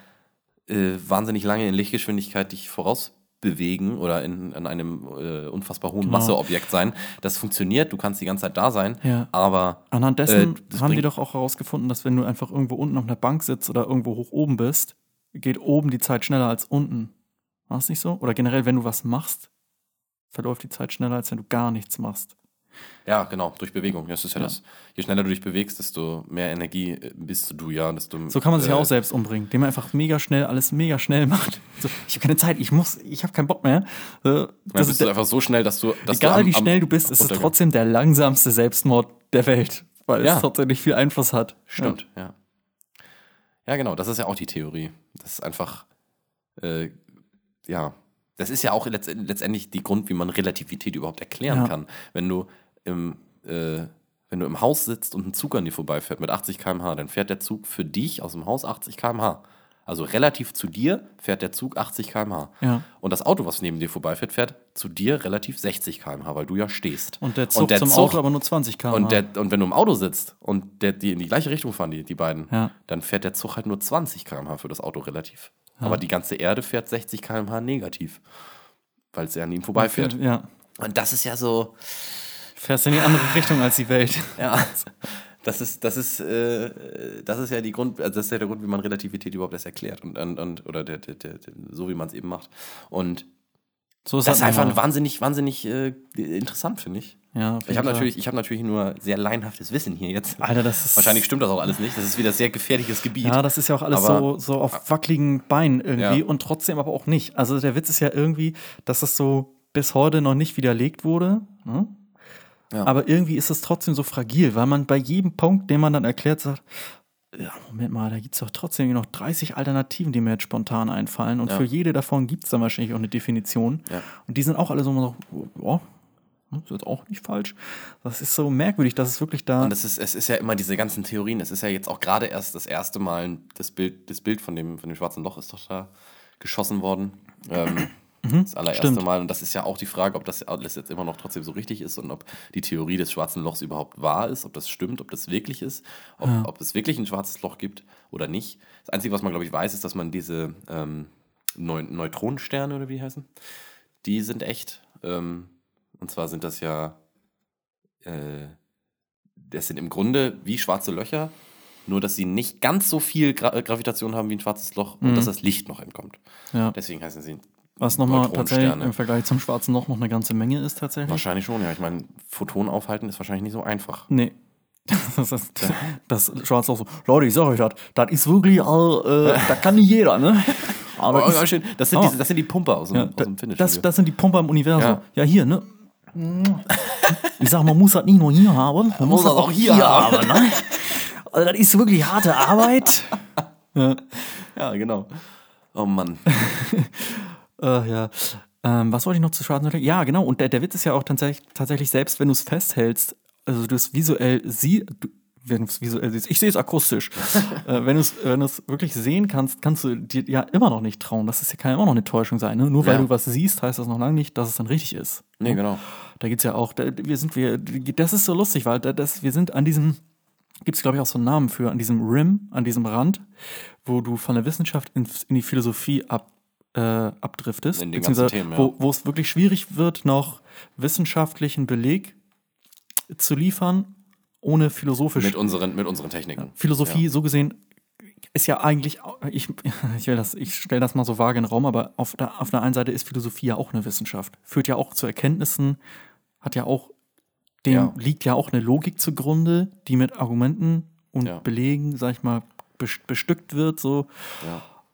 äh, wahnsinnig lange in Lichtgeschwindigkeit dich vorausbewegen oder in, in einem äh, unfassbar hohen Genau. Masseobjekt sein. Das funktioniert, du kannst die ganze Zeit da sein, Ja. aber Anhand dessen Äh, haben die doch auch herausgefunden, dass wenn du einfach irgendwo unten auf einer Bank sitzt oder irgendwo hoch oben bist, geht oben die Zeit schneller als unten. War es nicht so? Oder generell, wenn du was machst, verläuft die Zeit schneller, als wenn du gar nichts machst. Ja, genau, durch Bewegung. Das ist ja, Ja. das. Je schneller du dich bewegst, desto mehr Energie äh, bist du ja. Desto, So kann man sich ja äh, auch selbst umbringen, indem man einfach mega schnell alles mega schnell macht. So, ich habe keine Zeit, ich muss, ich habe keinen Bock mehr. So, das bist ist du einfach so schnell, dass du. Dass egal du am, wie schnell am, du bist, ist es trotzdem der langsamste Selbstmord der Welt, weil Ja. es tatsächlich viel Einfluss hat. Stimmt, ja. ja. genau, das ist ja auch die Theorie. Das ist einfach, äh, ja, das ist ja auch letzt, letztendlich die Grund, wie man Relativität überhaupt erklären Ja. kann. Wenn du im, äh, wenn du im Haus sitzt und ein Zug an dir vorbeifährt mit 80 km/h, dann fährt der Zug für dich aus dem Haus 80 km/h. Also relativ zu dir fährt der Zug 80 km/h. Ja. Und das Auto, was neben dir vorbeifährt, fährt zu dir relativ 60 km/h, weil du ja stehst. Und der Zug zum Zug- Auto aber nur 20 km. und, der, und wenn du im Auto sitzt und der, die in die gleiche Richtung fahren, die, die beiden, Ja. dann fährt der Zug halt nur 20 km/h für das Auto relativ. Aber die ganze Erde fährt 60 km/h negativ, weil es ja an ihm vorbeifährt. Ja. Und das ist ja so, Fährst in die andere Richtung als die Welt. ja, das ist, das ist, äh, das ist ja die Grund, also das ist ja der Grund, wie man Relativität überhaupt erst erklärt und, und, und oder der, der, der, so wie man es eben macht. Und So das ist halt einfach wahnsinnig, wahnsinnig äh, interessant, finde ich. Ja, Ich habe natürlich, ich habe natürlich nur sehr laienhaftes Wissen hier jetzt. Alter, das ist. Wahrscheinlich stimmt das auch alles nicht. Das ist wieder sehr gefährliches Gebiet. Ja, das ist ja auch alles Aber- so, so auf wackeligen Beinen irgendwie Ja. und trotzdem aber auch nicht. Also der Witz ist ja irgendwie, dass das so bis heute noch nicht widerlegt wurde. Ne? Ja. Aber irgendwie ist es trotzdem so fragil, weil man bei jedem Punkt, den man dann erklärt, sagt, ja, Moment mal, da gibt es doch trotzdem noch 30 Alternativen, die mir jetzt spontan einfallen. Und Ja. für jede davon gibt es dann wahrscheinlich auch eine Definition. Ja. Und die sind auch alle so, so ja, das ist jetzt auch nicht falsch. Das ist so merkwürdig, dass es wirklich da. Und es ist, es ist ja immer diese ganzen Theorien. Es ist ja jetzt auch gerade erst das erste Mal, das Bild, das Bild von, dem, von dem schwarzen Loch ist doch da geschossen worden. Ähm, das allererste stimmt. Mal. Und das ist ja auch die Frage, ob das alles jetzt immer noch trotzdem so richtig ist und ob die Theorie des schwarzen Lochs überhaupt wahr ist, ob das stimmt, ob das wirklich ist, ob, ob es wirklich ein schwarzes Loch gibt oder nicht. Das Einzige, was man, glaube ich, weiß, ist, dass man diese ähm, Neu Neutronensterne oder wie die heißen, die sind echt. Ähm, und zwar sind das ja äh, das sind im Grunde wie schwarze Löcher, nur dass sie nicht ganz so viel Gra Gravitation haben wie ein schwarzes Loch und Mhm. dass das Licht noch entkommt. ja, Deswegen heißen sie was nochmal tatsächlich im Vergleich zum schwarzen Loch noch eine ganze Menge ist tatsächlich. wahrscheinlich schon, ja. Ich meine, Photonen aufhalten ist wahrscheinlich nicht so einfach. Nee. Das, ist, das Schwarz auch so, Leute, ich sag euch das, das ist wirklich, äh, das kann nicht jeder, ne? Aber Oh, ist, schön. Das, sind Oh. diese, das sind die Pumper aus dem, ja, aus dem das, Fitnessstudio. das sind die Pumper im Universum. Ja. Ja, hier, ne? Ich sag, man muss das nicht nur hier haben, man muss das auch hier haben, ne? Also, das ist wirklich harte Arbeit. ja. ja, genau. Oh Mann. Äh, ja. Ähm, was wollte ich noch zu schwarzen Löchern? Ja, genau. Und der, der Witz ist ja auch tatsächlich, tatsächlich selbst, wenn du es festhältst, also du es visuell siehst, wenn du es visuell siehst, ich sehe es akustisch, äh, wenn du es wenn du's wirklich sehen kannst, kannst du dir ja immer noch nicht trauen. Das ist ja, kann ja immer noch eine Täuschung sein. Ne? Nur weil Ja. du was siehst, heißt das noch lange nicht, dass es dann richtig ist. Nee, genau. Da gibt es ja auch, da, wir sind wir, das ist so lustig, weil da, das, wir sind an diesem, gibt es glaube ich auch so einen Namen für, an diesem Rim, an diesem Rand, wo du von der Wissenschaft in, in die Philosophie ab, äh, abdriftest. Beziehungsweise Themen, ja. wo, es wirklich schwierig wird, noch wissenschaftlichen Beleg zu liefern, ohne philosophisch Mit unseren, mit unseren Techniken. Philosophie so gesehen ist ja eigentlich, ich, ich will das, ich stelle das mal so vage in den Raum, aber auf der, auf der einen Seite ist Philosophie ja auch eine Wissenschaft. Führt ja auch zu Erkenntnissen, hat ja auch, dem Ja. liegt ja auch eine Logik zugrunde, die mit Argumenten und Ja. Belegen, sag ich mal, bes- bestückt wird, so.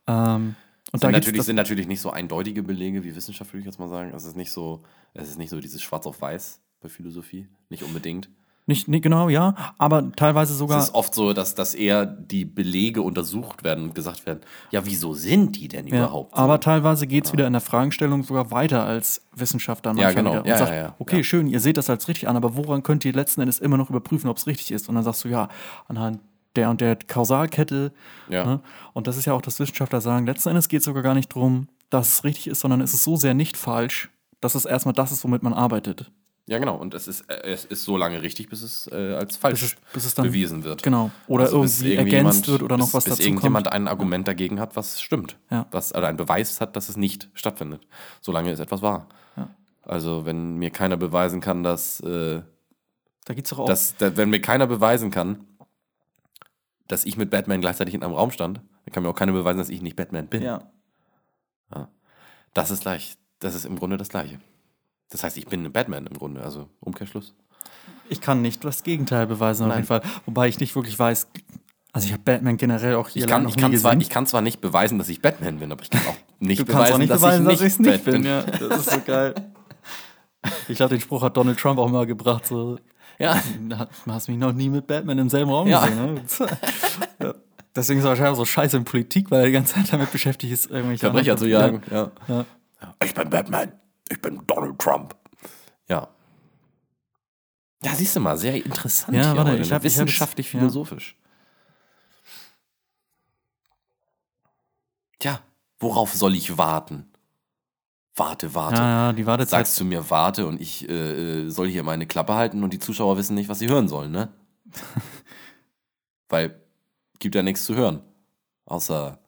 Ja. Ähm, und sind, natürlich, sind natürlich nicht so eindeutige Belege wie Wissenschaft, würde ich jetzt mal sagen. Es ist nicht so, es ist nicht so dieses Schwarz auf Weiß bei Philosophie. Nicht unbedingt. Nicht, nee, genau, ja, aber teilweise sogar. Es ist oft so, dass, dass eher die Belege untersucht werden und gesagt werden, ja, wieso sind die denn Ja, überhaupt? so? aber teilweise geht es wieder in der Fragestellung sogar weiter als Wissenschaftler. Ja, manchmal genau. wieder Und Ja, sagt, ja, ja. okay, Ja. schön, ihr seht das als richtig an, aber woran könnt ihr letzten Endes immer noch überprüfen, ob es richtig ist? Und dann sagst du, ja, anhand der und der Kausalkette. Ja. Ne? Und das ist ja auch, dass Wissenschaftler sagen, letzten Endes geht es sogar gar nicht darum, dass es richtig ist, sondern es ist so sehr nicht falsch, dass es erstmal das ist, womit man arbeitet. Ja, genau. Und es ist, äh, es ist so lange richtig, bis es äh, als falsch Bis es- bis es dann- bewiesen wird. Genau. Oder Also irgendwie ergänzt wird oder noch bis, was bis dazu irgendjemand kommt. ein Argument dagegen hat, was stimmt. Ja. Was, oder einen Beweis hat, dass es nicht stattfindet. Solange es etwas war. Ja. Also, wenn mir keiner beweisen kann, dass, äh, Da geht es doch auch. dass da, wenn mir keiner beweisen kann, dass ich mit Batman gleichzeitig in einem Raum stand, dann kann mir auch keiner beweisen, dass ich nicht Batman bin. ja. Das ist gleich, das ist im Grunde das Gleiche. Das heißt, ich bin Batman im Grunde, also Umkehrschluss. Ich kann nicht das Gegenteil beweisen, auf Nein. jeden Fall. Wobei ich nicht wirklich weiß. Also, ich habe Batman generell auch hier Ich kann, ich, kann zwar, gesehen. ich kann zwar nicht beweisen, dass ich Batman bin, aber ich kann auch nicht Du beweisen, auch nicht dass, beweisen, ich dass ich es nicht bin. Batman Ja, das ist so geil. Ich glaube, den Spruch hat Donald Trump auch mal gebracht. So, Ja. du hast mich noch nie mit Batman im selben Raum Ja. gesehen. Ne? Deswegen ist er wahrscheinlich auch so scheiße in Politik, weil er die ganze Zeit damit beschäftigt ist, irgendwelche Verbrecher zu jagen. Ja. Ja. Ich bin Batman. Ich bin Donald Trump. Ja. Ja, siehst du mal, sehr interessant. Ja, hier warte, heute, ich ne? hab- ich hab jetzt- Wissenschaftlich, ja. philosophisch. Tja, worauf soll ich warten? Warte, warte. Ja, die Wartezeit. Sagst du mir, warte und ich äh, äh, soll hier meine Klappe halten und die Zuschauer wissen nicht, was sie hören sollen, ne? Weil gibt ja nichts zu hören. Außer,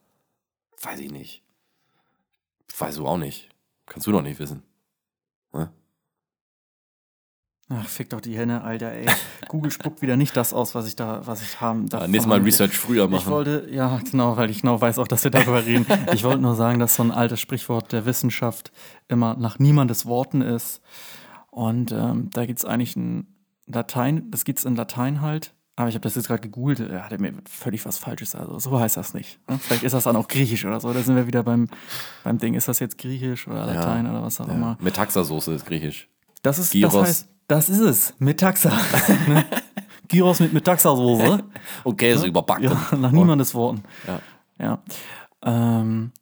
weiß ich nicht. Weißt du auch nicht. Kannst du doch nicht wissen. Ne? Ach, fick doch die Henne, Alter, ey. Google spuckt wieder nicht das aus, was ich da, was ich haben Ja, darf. nächstes Mal Research früher Ich machen. wollte, ja, genau, weil ich genau weiß auch, dass wir darüber reden. Ich wollte nur sagen, dass so ein altes Sprichwort der Wissenschaft immer nach niemandes Worten ist. Und ähm, da gibt es eigentlich ein Latein, das gibt es in Latein halt. Aber ich habe das jetzt gerade gegoogelt, ja, hat er mir völlig was Falsches. Also so heißt das nicht. Ne? Vielleicht ist das dann auch Griechisch oder so. Da sind wir wieder beim, beim Ding. Ist das jetzt Griechisch oder Latein oder was auch ja. immer? Metaxasoße ist griechisch. Das ist, Gyros. das heißt, das ist es. Metaxa. Ne? Gyros mit Metaxa-Soße. Und Käse überbacken. Ja, nach niemandes Worten. Ja. Ja. Ähm,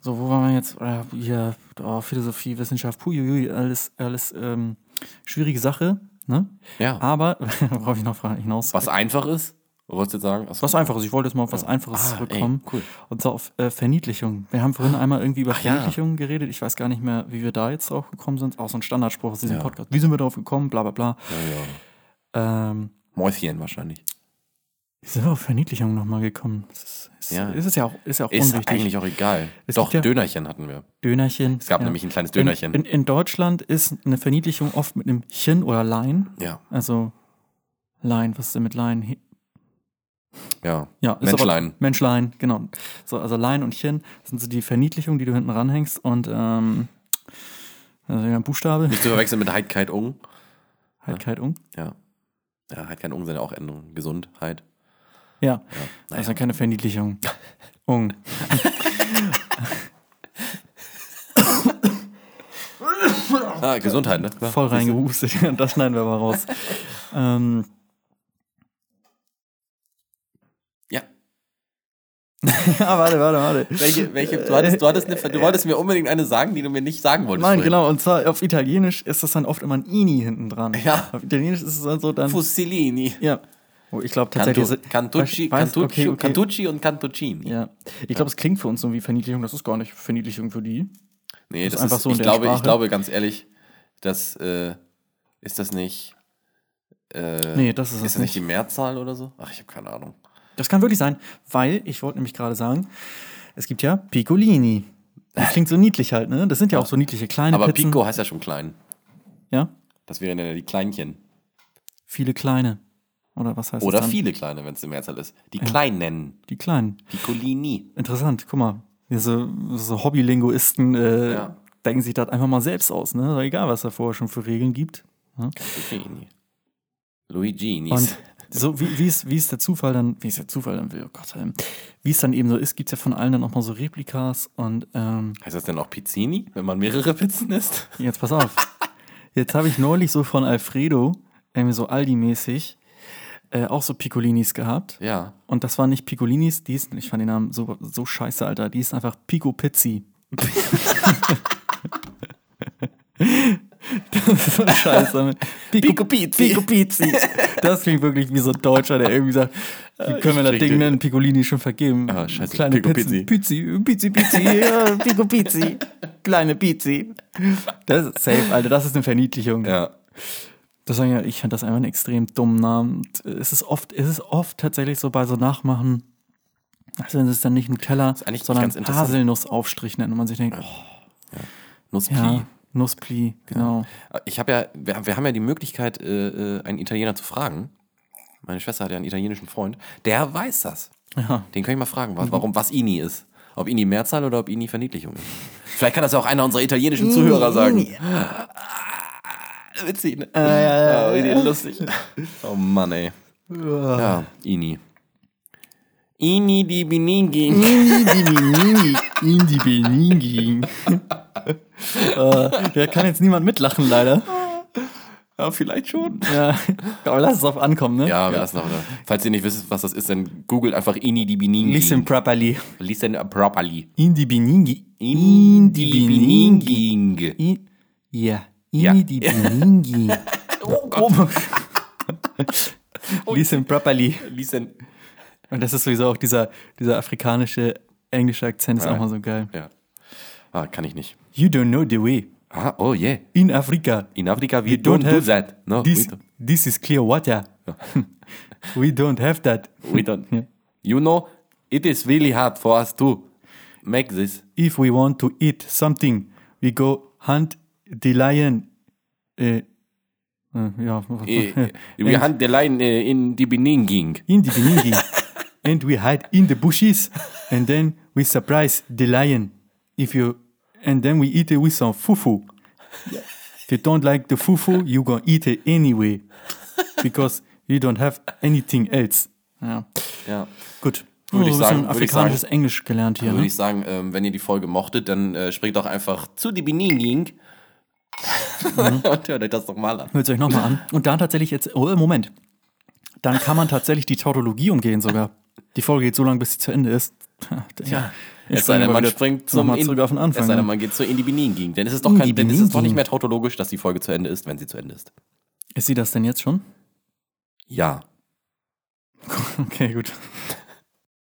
so, wo waren wir jetzt? Äh, hier, oh, Philosophie, Wissenschaft, puiuiui, alles, alles ähm, schwierige Sache. Ne? Ja. Aber, worauf ich noch hinaus? Was einfach ist? Wolltest jetzt sagen? Achso. was Einfaches. Ich wollte jetzt mal auf was Einfaches Ah, ey, zurückkommen. cool. Und zwar auf äh, Verniedlichung. Wir haben vorhin einmal irgendwie über Ach ja. Verniedlichung geredet. Ich weiß gar nicht mehr, wie wir da jetzt drauf gekommen sind. Auch so ein Standardspruch aus diesem Ja. Podcast. Wie sind wir drauf gekommen? Bla bla bla. Ja, ja. Ähm, Mäuschen wahrscheinlich. wie sind wir auf Verniedlichung nochmal gekommen? Das ist, ist, Ja. ist es ja auch, ist ja auch Ist unwichtig. eigentlich auch egal. Es Doch, ja- Dönerchen hatten wir. Dönerchen. Es gab ja. nämlich ein kleines Dönerchen. In, in, in Deutschland ist eine Verniedlichung oft mit einem Chen oder Lein. ja, Also Lein, was ist denn mit Lein? Ja. Ja, ist Menschlein. Menschlein, genau. So, also Lein und Chen sind so die Verniedlichungen, die du hinten ranhängst und ähm, also ja, Buchstabe, Nicht zu verwechseln mit Heidkeit Ung. halt kein Ung. Ja. Ja, Heidkeit Ung sind ja auch Endungen. Gesundheit. Ja, Ja. das ist ja keine Verniedlichung. Ung. Ah, Gesundheit, ne? Klar. Voll reingehustet. Das schneiden wir mal raus. ähm, Ja. Ja, warte, warte, warte. Welche, welche, du, hattest, du, hattest eine, du wolltest mir unbedingt eine sagen, die du mir nicht sagen wolltest. Nein, genau. Und zwar auf Italienisch ist das dann oft immer ein Ini hinten dran. Ja. Auf Italienisch ist es dann so dann. Fusilini. Ja. Oh, ich glaube tatsächlich. Cantu, Cantucci, Cantucci, okay, okay. Cantucci und Cantuccini. Ja. Ich glaube, es klingt für uns so wie Verniedlichung. Das ist gar nicht Verniedlichung für die. Nee, ist das einfach ist, so in ich glaube, ich glaube ganz ehrlich, das äh, ist das nicht. Äh, Nee, das ist Ist das nicht nicht. die Mehrzahl oder so? Ach, ich habe keine Ahnung. Das kann wirklich sein, weil ich wollte nämlich gerade sagen, es gibt ja Piccolini. Das klingt so niedlich halt, ne? Das sind ja auch so niedliche kleine Aber Pizzen. Pico heißt ja schon klein. Ja? Das wären ja die Kleinchen. Viele kleine. Oder was heißt Oder das dann? viele kleine, wenn es die Mehrzahl ist. Die Kleinen. Die kleinen. Piccolini. Interessant, guck mal. Diese so Hobbylinguisten äh, Ja. denken sich das einfach mal selbst aus, ne? Egal, was da vorher schon für Regeln gibt. Cantuccini. Luiginis. Und so wie, wie, es, wie es der Zufall dann, wie es der Zufall dann will, oh Gott, ähm, wie es dann eben so ist, gibt es ja von allen dann auch mal so Replikas und ähm, heißt das denn auch Pizzini, wenn man mehrere Pizzen isst? jetzt pass auf. Jetzt habe ich neulich so von Alfredo irgendwie so Aldi-mäßig, äh, auch so Piccolinis gehabt. Ja. Und das waren nicht Piccolinis, die hießen, ich fand den Namen so, so scheiße, Alter, die hießen einfach Pico Pizzi. das ist so scheiße. Pico, Pizzi. Pico Pizzi. Das klingt wirklich wie so ein Deutscher, der irgendwie sagt, wie können wir das Ding nennen? Piccolini schon vergeben. Ah, scheiße, Kleine Pico Pizzen. Pizzi, Pizzi, Pizzi, ja, Pico Pizzi. Kleine Pizzi. Das ist safe, Alter, das ist eine Verniedlichung. Ja. Das ja, ich fand das einfach einen extrem dummen Namen. Es ist oft, es ist oft tatsächlich so bei so Nachmachen, also es ist dann nicht Nutella, sondern. Haselnussaufstrich nennen und man sich denkt, oh, Nusspli. ja, Nusspli, genau. Ich habe ja, wir, wir haben ja die Möglichkeit, äh, äh, einen Italiener zu fragen. Meine Schwester hat ja einen italienischen Freund. Der weiß das. Ja. Den kann ich mal fragen, was, warum, was Ini ist. Ob Ini Mehrzahl oder ob Ini Verniedlichung ist. Vielleicht kann das ja auch einer unserer italienischen Zuhörer sagen. Witzig, ne? ja, ja, lustig. Oh Mann, ey. Ja, Ini. Ini di Biningi. In die Beningi. äh, da kann jetzt niemand mitlachen, leider. Ja, vielleicht schon. Ja, aber lass es auf ankommen, ne? Ja, wir lassen aber da. Falls ihr nicht wisst, was das ist, dann googelt einfach Ini di Biningi. Listen properly. Listen properly. In die Beningi. In ja, in Ja. die Beningi. Oh Gott. Listen properly. Listen. Und das ist sowieso auch dieser, dieser afrikanische, englische Akzent, ist Ja. auch mal so geil. Ja. Ah, kann ich nicht. You don't know the way. Ah, oh yeah. In Africa, In Africa, we we don't, don't do have that. No, this, we don't. this is clear water. we don't have that. We don't. You know, it is really hard for us to make this. If we want to eat something, we go hunt the lion. Äh, äh, ja. Eh, we hunt the lion eh, in the Beninging. in the Beningi. and we hide in the bushes. And then we surprise the lion. If you and then we eat it with some fufu. If you don't like the fufu, you gonna eat it anyway. Because you don't have anything else. Ja. Ja. Gut. Würde ich ein bisschen sagen- ich afrikanisches sagen- Englisch gelernt hier. Würde Ne? ich sagen, ähm, wenn ihr die Folge mochtet, dann äh, spricht doch einfach zu die Beninging. Und hört euch das doch mal an. Hört es euch nochmal an. Und da tatsächlich jetzt, oh, Moment. Dann kann man tatsächlich die Tautologie umgehen sogar. Die Folge geht so lange, bis sie zu Ende ist. Ja. Es sei denn, man springt zum zurück auf den Anfang, Es sei denn, ja. man geht zur in die Beninging. Denn es ist doch, In kein, denn es ist doch nicht mehr tautologisch, dass die Folge zu Ende ist, wenn sie zu Ende ist. Ist sie das denn jetzt schon? Ja. Okay, gut.